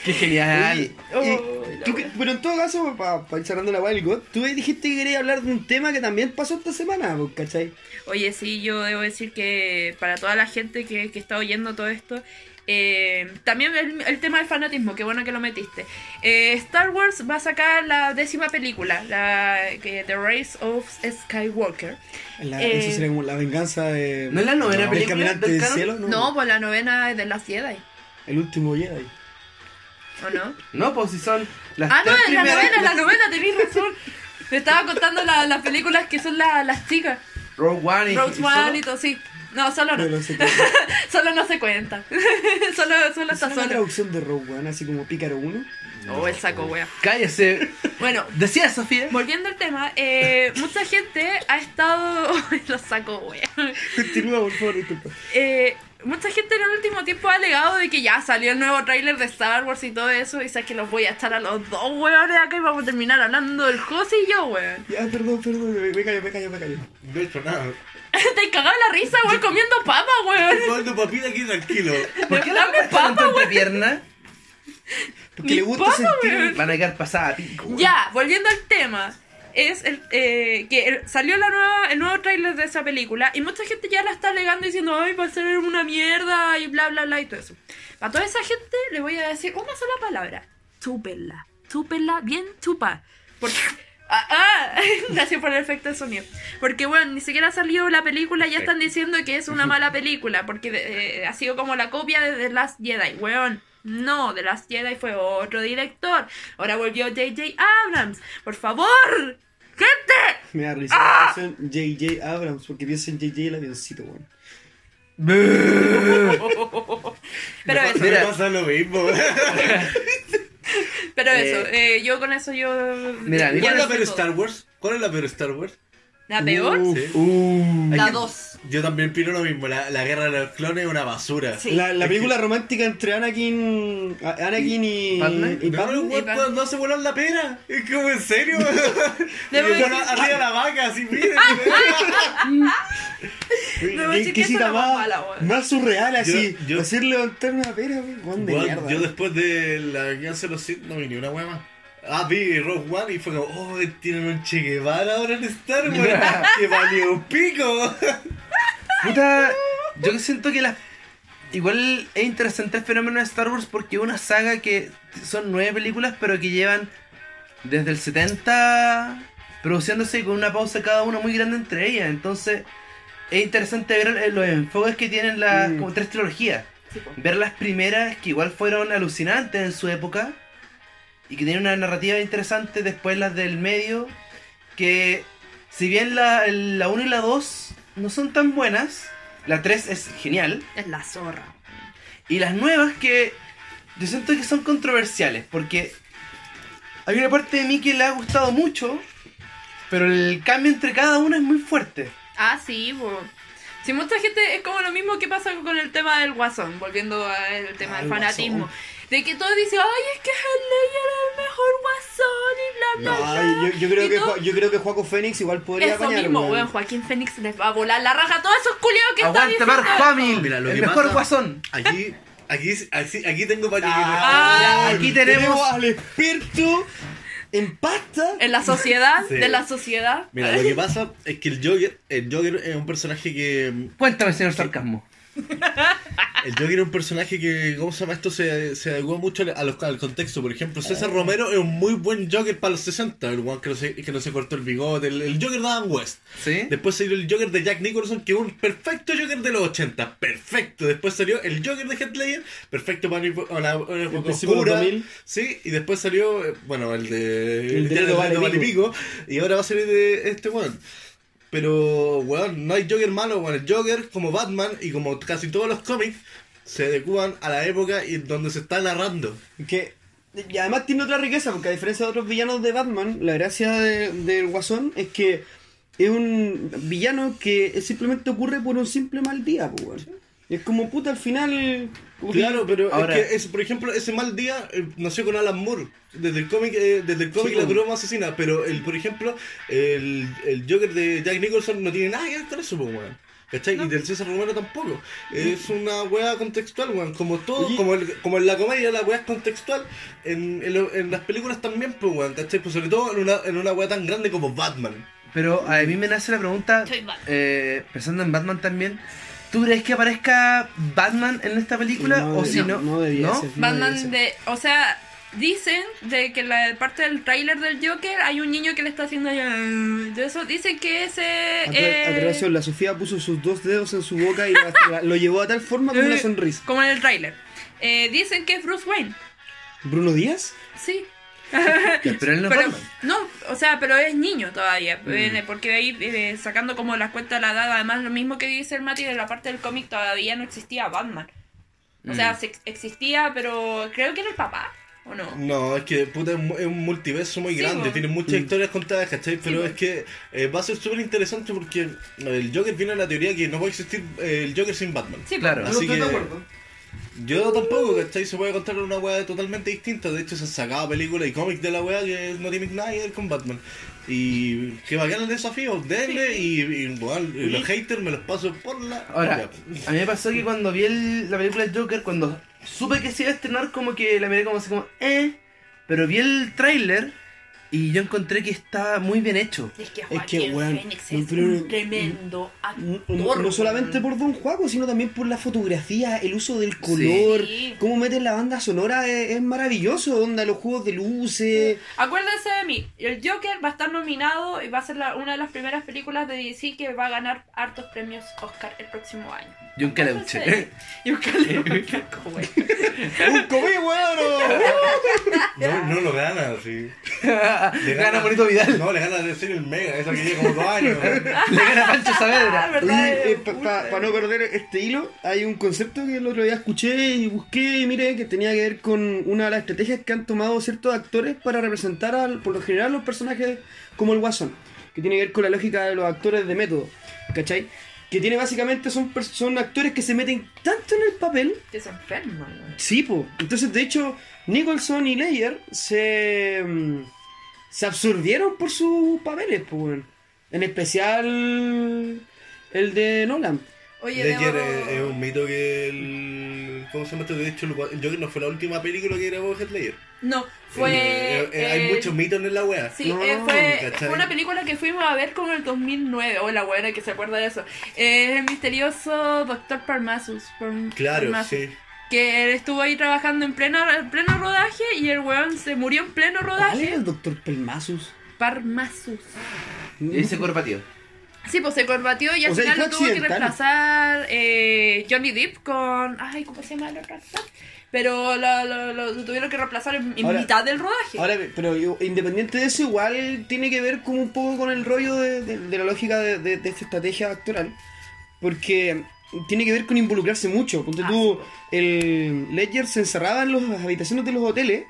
Qué genial. Y Oh, tú pero en todo caso, para ir cerrando la wea del God, tú dijiste que querías hablar de un tema que también pasó esta semana, pues, ¿cachai? Oye, sí, yo debo decir que para toda la gente que, que está oyendo todo esto, eh, también el, el tema del fanatismo, qué bueno que lo metiste. Eh, Star Wars va a sacar la décima película, la que The Race of Skywalker. La- Eh, eso sería como la venganza de, ¿No es la novena No. película caminante del del cielo, ¿no? No, pues la novena es de las Jedi, El último Jedi. ¿o no? No, pues si son las Ah, no, es la novena, la novena, tenés razón. Me estaba contando la- las películas que son la- las chicas. Rogue One y, Rogue y One solo- y todo, sí. No, solo no. Pero se <laughs> Solo no se cuenta. <laughs> solo solo ¿Es está una solo. traducción de Rogue One, así como Pícaro 1? Oh, el saco, wea. Cállese. Bueno, Decía Sofía. Volviendo al tema, eh, mucha gente ha estado. <laughs> Lo saco, wea. Continúa, por favor, disculpa. Eh, mucha gente en el último tiempo ha alegado de que ya salió el nuevo tráiler de Star Wars y todo eso. Y sabes que los voy a echar a los dos weones acá y vamos a terminar hablando del José y yo, weón. Ya, perdón, perdón, me, me callo, me callo, me callo. No he hecho nada. <laughs> Te cagaba la risa, weón, comiendo papa, weón. <laughs> Cuando papita aquí tranquilo. ¿Por qué Dame la papa, en tu entrepierna? Porque Mi le gusta papa, sentir... Van a quedar pasadas, pico. Ya, volviendo al tema. Es el, eh, que el- salió la nueva, el nuevo tráiler de esa película y mucha gente ya la está alegando diciendo, ay, va a ser una mierda y bla, bla, bla y todo eso. A toda esa gente le voy a decir una sola palabra. Chúpenla. Chúpenla bien chupa. Porque... Ah, ah, <laughs> gracias por el efecto de sonido. Porque, bueno, ni siquiera ha salido la película, ya están diciendo que es una mala película, porque eh, ha sido como la copia de The Last Jedi. Weón, no, The Last Jedi fue otro director. Ahora volvió J.J. Abrams. Por favor, gente. Me da risa canción J.J. Abrams, porque piensa en J.J. el avioncito, weón. <laughs> Pero eso, Mira. Me pasa lo mismo. <laughs> pero eso, eh, yo con eso yo... Mira, ¿Cuál es la peor. Star Wars? ¿Cuál es la peor Star Wars? ¿La peor? Uh, Sí. Uh. La 2. Yo también opino lo mismo. La, la guerra de los clones es una basura. Sí. La, la película romántica entre Anakin, Anakin y, Padme. y No, Padme. no, Padme. hace volar la pera. Es como en serio. <laughs> <laughs> Debo Y decir- bueno, arriba la vaca, así miren. <laughs> Debo ¿Qué, decir qué que esa cita era más más, mala, weón. más surreal así? Yo- yo- Hacer levantar una pera, weón. de mierda. yo después de la venganza de los Sith no vi ni una wea más. Ah, vi Rogue One y fue como, oh, tienen un Che Guevara ahora en Star Wars. <laughs> que valió un pico. <laughs> Puta, yo siento que la. Igual es interesante el fenómeno de Star Wars porque es una saga que son nueve películas, pero que llevan desde el 70 produciéndose con una pausa cada una muy grande entre ellas. Entonces, es interesante ver los enfoques que tienen las Mm. como tres trilogías. Sí. Ver las primeras que igual fueron alucinantes en su época y que tienen una narrativa interesante. Después las del medio, que si bien la, la 1 y la 2 no son tan buenas, la 3 es genial. Es la zorra. Y las nuevas que yo siento que son controversiales, porque hay una parte de mí que le ha gustado mucho, pero el cambio entre cada una es muy fuerte. Ah, sí, po. Si mucha gente es como lo mismo que pasa con el tema del guasón, volviendo al tema Ah, del el fanatismo. Guasón. De que todos dicen, ay, es que Heath Ledger es el mejor guasón y bla, bla, bla. No, yo, yo creo Y que, todo- yo creo que Joaco Fénix igual podría Eso apañar, mismo, weón. Joaquín Fénix les va a volar la raja a todos esos culiados que están ¡Aguante diciendo Mark eso. Hamill! Mira, lo el que mejor pasa- guasón. Aquí, aquí, aquí, aquí tengo para que Ah, Ah, aquí tenemos- al experto en pasta. En la sociedad, Sí. de la sociedad. Mira, lo que pasa es que el Joker, el Joker es un personaje que Cuéntame, señor Sarcasmo. <laughs> El Joker es un personaje que, ¿cómo se llama esto? Se, se adecua mucho a los- al contexto. Por ejemplo, César Romero es un muy buen Joker para los 60. El one que no se, que no se cortó el bigote. El, el Joker de Adam West. ¿Sí? Después salió el Joker de Jack Nicholson, que es un perfecto Joker de los 80. Perfecto. Después salió el Joker de Heath Ledger, perfecto para una, una, época principio de los oscura. 2000. Sí, y después salió, eh, bueno, el de... El de de. Pico, Y ahora va a salir de este weón. Pero, weón, no hay Joker malo, weón. El Joker, como Batman y como casi todos los cómics, se adecuan a la época y donde se está narrando. Que, y además tiene otra riqueza, porque a diferencia de otros villanos de Batman, la gracia de- del Guasón es que es un villano que simplemente ocurre por un simple mal día, pues, weón. Es como puta al final. Claro, pero Ahora- es que, es, por ejemplo, ese mal día eh, nació con Alan Moore. Desde el cómic, eh, desde el cómic Sí, la broma asesina. Pero, el, por ejemplo, el, el Joker de Jack Nicholson no tiene nada que ver con eso, pues, weón. ¿Cachai? Y del César Romero tampoco. Es una wea contextual, weón. Como todo, Oye. como, el- como en la comedia la wea es contextual, en, en, lo- en las películas también, pues, weón. ¿Cachai? Pues sobre todo en una, en una wea tan grande como Batman. Pero a mí me nace la pregunta, Soy Batman. eh, pensando en Batman también, ¿tú crees que aparezca Batman en esta película? No, o si no, no, no debía ser. No Batman ser. de. O sea, dicen de que la parte del tráiler del Joker hay un niño que le está haciendo. ahí, De eso dicen que ese. Eh, a la Sofía puso sus dos dedos en su boca y la- la- lo llevó a tal forma como una eh, <laughs> sonrisa. Como en el tráiler. Eh, dicen que es Bruce Wayne. ¿Bruno Díaz? Sí. <laughs> pero él no es Pero, no, o sea, pero es niño todavía. Mm. Porque ahí eh, sacando como las cuentas de la edad, además lo mismo que dice el Mati de la parte del cómic, todavía no existía Batman. O sea, Mm. se ex- existía, pero creo que era el papá, ¿o no? No, es que puta, es un multiverso muy Sí, grande, tiene muchas historias contadas, ¿cachai? Pero es que eh, va a ser súper interesante porque el Joker viene a la teoría que no puede existir eh, el Joker sin Batman. Sí, Claro. Así No estoy de que- acuerdo. Yo tampoco, ¿cachai? Se puede contar una weá totalmente distinta. De hecho, se han sacado películas y cómics de la weá que no tienen nada que ver con Batman. Y que bacán el desafío, denle y, y, bueno, y los haters me los paso por la. Ahora, a mí me pasó que cuando vi el- la película del Joker, cuando supe que se iba a estrenar, como que la miré como así como, eh, pero vi el tráiler y yo encontré que estaba muy bien hecho. Es que Es Joaquín que, weón, Phoenix no, es un tremendo No, actor. no- no solamente por Don Juaco, sino también por la fotografía, el uso del color, Sí. cómo meten la banda sonora es, es maravilloso, onda, los juegos de luces. Acuérdense de mí, el Joker va a estar nominado y va a ser la- una de las primeras películas de DC que va a ganar hartos premios Oscar el próximo año. Y un caleuche. Y un caleuche. <laughs> es. ¡Un comí, weón! <laughs> No, no lo gana, sí. <laughs> <laughs> Le Gana Bonito Vidal. No, le gana de ser el Mega, esa que lleva como dos años. <laughs> Le gana Pancho Ah, Saavedra. verdad, Oye, eh, puta. para no perder este hilo, hay un concepto que el otro día escuché y busqué y mire que tenía que ver con una de las estrategias que han tomado ciertos actores para representar al, por lo general los personajes como el Guasón, que tiene que ver con la lógica de los actores de método, ¿cachai? Que tiene básicamente son, son actores que se meten tanto en el papel Que se enferma, weón. Sí, po. Entonces, de hecho, Nicholson y Leyer se. Se absorbieron por sus papeles, weón. En especial. el de Nolan. Oye, debo- es, es un mito que el. ¿Cómo se llama esto? De hecho, el, Joker no fue la última película que grabó Heath Ledger. No, fue. Eh, eh, hay eh, muchos mitos en la wea. Sí, No, eh, fue, fue una película que fuimos a ver como en el 2009. Oh, la buena que se acuerda de eso. Eh, el misterioso Doctor Parmasus. Parm- Claro, Parmasus, sí. Que él estuvo ahí trabajando en pleno, en pleno rodaje y el weón se murió en pleno ¿Cuál rodaje. era el Doctor Pelmasus? Parmasus. Ese corpatio. Sí, pues se corbatió y al O final lo tuvo que reemplazar eh, Johnny Depp con. Ay, ¿cómo se llama el otro actor? Pero lo, lo- lo- lo tuvieron que reemplazar en, en Ahora- mitad del rodaje. Ahora, pero yo- independiente de eso, igual tiene que ver como un poco con el rollo de, de- de la lógica de, de- de esta estrategia actoral. Porque tiene que ver con involucrarse mucho. Ponte Ah, tú, el Ledger se encerraba en las habitaciones de los hoteles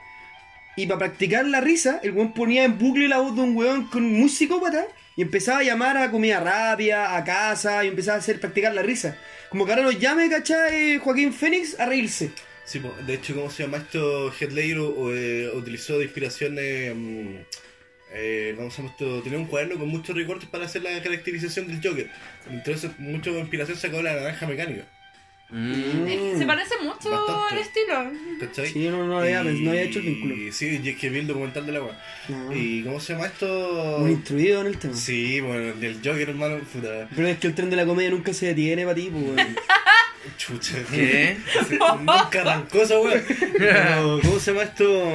y para practicar la risa, el weón ponía en bucle la voz de un weón con muy psicópata y empezaba a llamar a comida rápida, a casa y empezaba a hacer practicar la risa. Como que ahora nos llame, ¿cachai? Joaquín Fénix a reírse. Sí, de hecho, ¿cómo se llama esto? O, eh, utilizó de inspiración. eh, mm, eh, ¿Cómo se llama esto? Tenía un cuaderno con muchos recortes para hacer la caracterización del Joker. Entonces, mucha inspiración sacó de la naranja mecánica. Mm. Se parece mucho Bastante. el estilo. ¿Cachai? Sí, no, no había, Y- no había hecho el vínculo. Sí, y es que vi el documental de la. No. ¿Y cómo se llama esto? Muy instruido en el tema. Sí, bueno, del Joker, hermano, puta. Pero es que el tren de la comedia nunca se detiene para ti, pues. <laughs> Chucha. ¿Qué? <laughs> Nunca arrancó esa weá. Pero, ¿cómo se llama esto?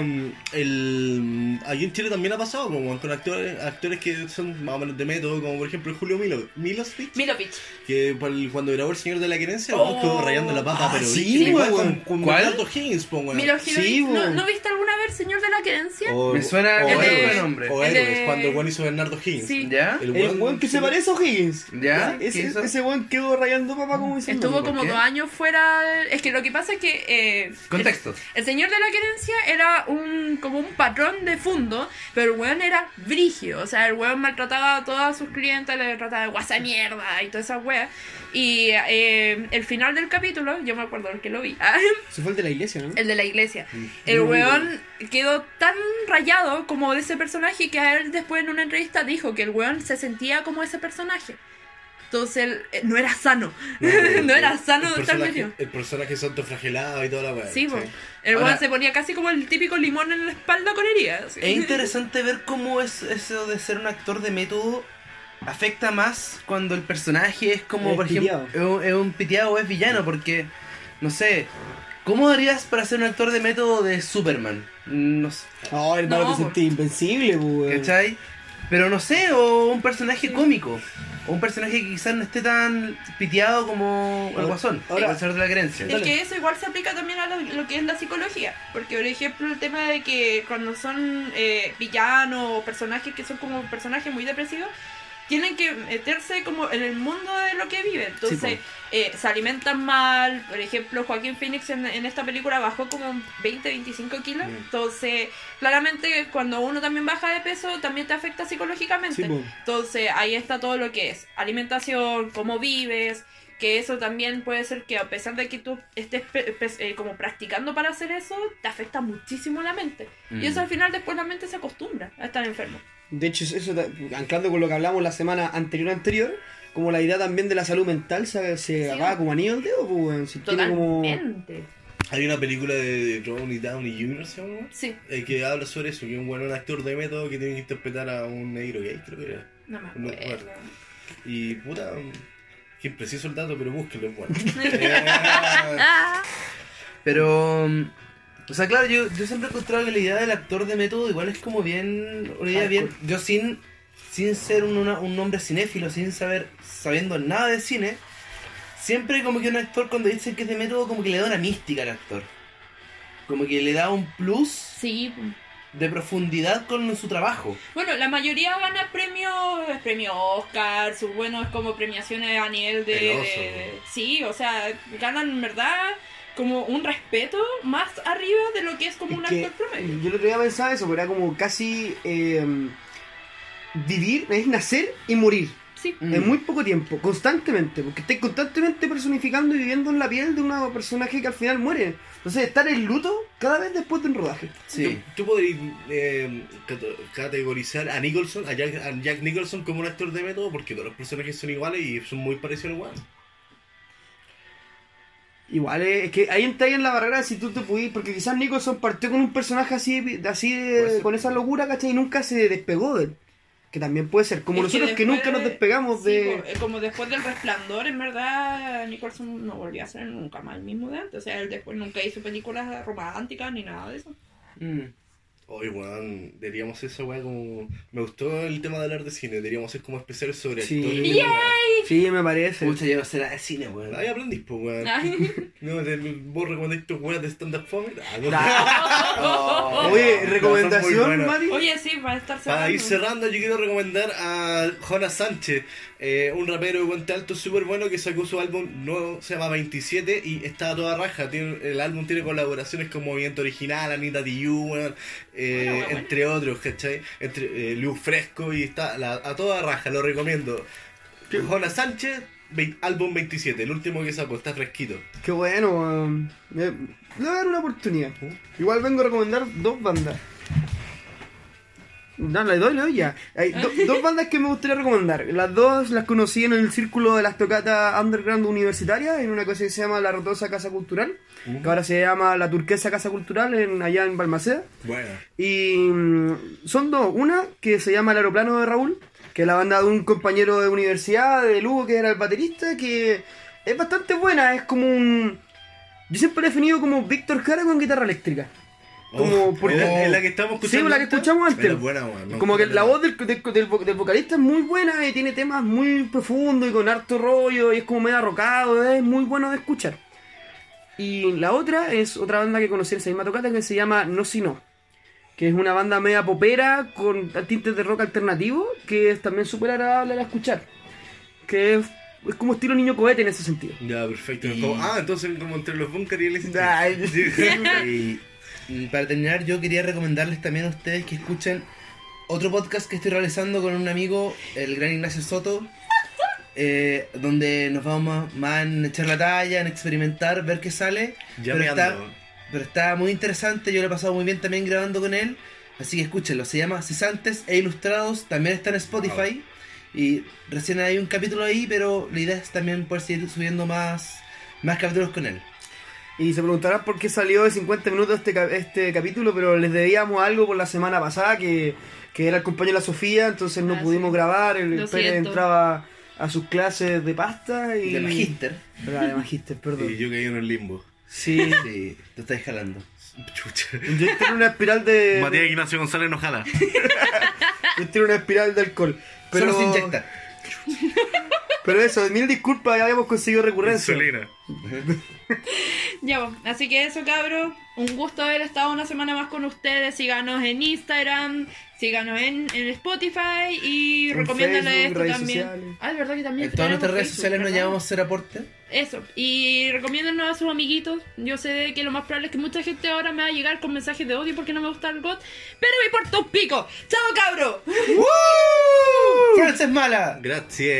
El... Aquí en Chile también ha pasado, como con actores, actores que son más o menos de método, como por ejemplo Julio Milo, Milosvich, Milovic. que el- cuando grabó El Señor de la Querencia, Oh. estuvo rayando la papa, Ah, pero sí, con, con ¿Cuál? Bernardo Higgins, po, weón. Milo Sí. ¿No, weón. ¿No viste alguna vez Señor de la Querencia? O- Me suena o el de- héroes, nombre. O el de- héroes, cuando el weón hizo Bernardo Higgins. Sí. ¿Ya? El El weón que se parece a O'Higgins. ¿Ya? ¿Qué Ese, ese weón quedó rayando papá como diciendo. Estuvo ¿por como dos años fuera. Es que lo que pasa es que. eh, Contexto. El, el señor de la querencia era un como un patrón de fondo, pero el weón era brigio. O sea, el weón maltrataba a todas sus clientes, le trataba de guasa mierda y todas esas weas. Y eh, el final del capítulo, yo me acuerdo el que lo vi, <laughs> Se fue el de la iglesia, ¿no? el de la iglesia. El weón quedó tan rayado como de ese personaje que a él después en una entrevista dijo que el weón se sentía como ese personaje. Entonces él, eh, no era sano. No, <laughs> era sano el estar personaje, metido. el personaje santo flagelado y toda la weá. Sí. ¿sí? El Ahora- weón se ponía casi como el típico limón en la espalda con heridas. Es <laughs> interesante ver cómo es eso de ser un actor de método afecta más cuando el personaje es como, Es por ejemplo, es un, es un piteado o es villano, porque, no sé, ¿cómo harías para ser un actor de método de Superman? No sé, No, hermano, No, te sentí invencible, weón. ¿cachai? Pero no sé, o un personaje cómico, o un personaje que quizás no esté tan piteado como el guasón, ahora- el de la creencia. Es que eso igual se aplica también a lo, lo que es la psicología. Porque, por ejemplo, el tema de que cuando son eh, villanos o personajes que son como personajes muy depresivos, tienen que meterse como en el mundo de lo que viven. Entonces, eh, se alimentan mal. Por ejemplo, Joaquín Phoenix en, en esta película bajó como 20, 25 kilos. Mm. Entonces, claramente cuando uno también baja de peso, también te afecta psicológicamente. Sí. Entonces ahí está todo lo que es alimentación, cómo vives, que eso también puede ser que a pesar de que tú estés eh, como practicando para hacer eso, te afecta muchísimo la mente. Mm. Y eso al final después la mente se acostumbra a estar enfermo. De hecho, eso, anclando con lo que hablamos la semana anterior anterior, como la idea también de la salud mental se, se Sí. como anillo al dedo, pues. Si tiene como... Hay una película de Ronnie Downey Jr. ¿se llama? Sí, Eh, que habla sobre eso, que es un buen actor de método que tiene que interpretar a un negro gay, creo que era. no me acuerdo. Y puta, que impreciso el dato, pero búsquenlo, es bueno. <laughs> Eh, Ah, Pero, o sea, claro, yo, yo siempre he encontrado que la idea del actor de método igual es como bien, una idea bien, yo sin, sin ser un, una- un hombre cinéfilo, sin saber, sabiendo nada de cine, siempre como que un actor cuando dicen que es de método como que le da una mística al actor. Como que le da un plus sí. de profundidad con su trabajo. Bueno, la mayoría gana premios, premio Oscar, sus buenos como premiaciones a nivel de, de- Sí, o sea, ganan en verdad como un respeto más arriba de lo que es como un Es actor promedio. yo el otro día pensaba eso, pero era como casi eh, vivir, es nacer y morir. Sí. Mm. En muy poco tiempo, constantemente, porque estáis constantemente personificando y viviendo en la piel de un personaje que al final muere. Entonces, estar en luto cada vez después de un rodaje. Sí. ¿Tú podrías eh, cato- categorizar a Nicholson, a Jack, a Jack Nicholson como un actor de método? Porque todos los personajes son iguales y son muy parecidos al weón. Igual es, es que ahí entra ahí en la barrera si tú te pudiste, porque quizás Nicholson partió con un personaje así, de- así de, con esa locura, ¿cachai? Y nunca se despegó de él. Que también puede ser, como Es nosotros que, nunca nos despegamos sí, de... eh, como después del resplandor, en verdad, Nicholson no volvió a ser nunca más el mismo de antes. O sea, él después nunca hizo películas románticas ni nada de eso. Mm. Oye, weón, deberíamos hacer esa weá como. Me gustó el tema de hablar de cine, deberíamos hacer como especiales sobre Sí. actores. ¡Yay! Sí, me parece. Pucha, yo no sé nada de cine, weón. Ahí aprendís, pues, weón. Ay. <laughs> No, te- vos recomendás tus weas de stand-up fome. Ah, no. Oh. <laughs> Oye, recomendación. Mari. Oye, sí, para estar cerrando. Para ir cerrando, yo quiero recomendar a Jonas Sánchez, eh, un rapero de Puente Alto súper bueno que sacó su álbum nuevo, se llama 27 y está a toda raja. Tiene, el álbum tiene colaboraciones con Movimiento Original, Anita weón, eh, Bueno, bueno, bueno. entre otros, ¿cachai? Entre eh, Luz Fresco y está la- a toda raja, lo recomiendo. Jonas Sánchez, álbum 27, el último que sacó, está fresquito. Qué bueno, weón. Me- Le voy a dar una oportunidad. Igual vengo a recomendar dos bandas. No, le doy, le doy ya. Hay do- dos bandas que me gustaría recomendar. Las dos las conocí en el círculo de las tocatas underground universitarias, en una cosa que se llama La Rotosa Casa Cultural, que ahora se llama La Turquesa Casa Cultural, en, allá en Balmaceda. Bueno. Y mm, son dos. Una que se llama El Aeroplano de Raúl, que es la banda de un compañero de universidad de Lugo que era el baterista, que es bastante buena, es como un... Yo siempre lo he definido como Víctor Jara con guitarra eléctrica. Como Oh, porque- ¿es la- ¿Es la que estamos escuchando? Sí, la que escuchamos antes. Buena, no, como que la voz del, del vocalista es muy buena y tiene temas muy profundos y con harto rollo y es como medio arrocado, es muy bueno de escuchar. Y la otra es otra banda que conocí en esa misma tocata que se llama No Si No, que es una banda media popera con tintes de rock alternativo que es también súper agradable de escuchar. Que es, es como estilo niño cohete en ese sentido. Ya, perfecto. Y- Como- ah, entonces como entre los bunkers y el <laughs> Y para terminar, yo quería recomendarles también a ustedes que escuchen otro podcast que estoy realizando con un amigo, el gran Ignacio Soto, eh, donde nos vamos más, en echar la talla, en experimentar, ver qué sale. Ya pero, me está. Pero está muy interesante, yo lo he pasado muy bien también grabando con él. Así que escúchenlo, se llama Cesantes e Ilustrados, también está en Spotify. Y recién hay un capítulo ahí, pero la idea es también poder seguir subiendo más, más capítulos con él. Y se preguntarán por qué salió de 50 minutos este, este capítulo, pero les debíamos algo por la semana pasada, que, que era el compañero de la Sofía, entonces no Ah, pudimos sí. grabar, el Lo Pérez siento. entraba a sus clases de pasta y... De Magister. Ah, de Magíster, perdón. Y yo caí en el limbo. Sí, Sí, te estáis jalando. Chucha. yo estoy en una espiral de... Matías Ignacio González no jala. Yo estoy en una espiral de alcohol. Pero, Solo se inyecta. pero eso, mil disculpas, ya habíamos conseguido recurrencia. Insulina. <laughs> Ya, pues, así que eso, cabros. Un gusto haber estado una semana más con ustedes. Síganos en Instagram, síganos en, en Spotify y Facebook, esto redes también. sociales. Ah, es verdad que también. En todas nuestras redes Facebook, sociales nos llamamos Ser Aporte. Eso, y recomiéndenos a sus amiguitos. Yo sé que lo más probable es que mucha gente ahora me va a llegar con mensajes de odio porque no me gusta el GOT, pero me importa un pico. ¡Chao, cabro! ¡Frances Mala! Gracias.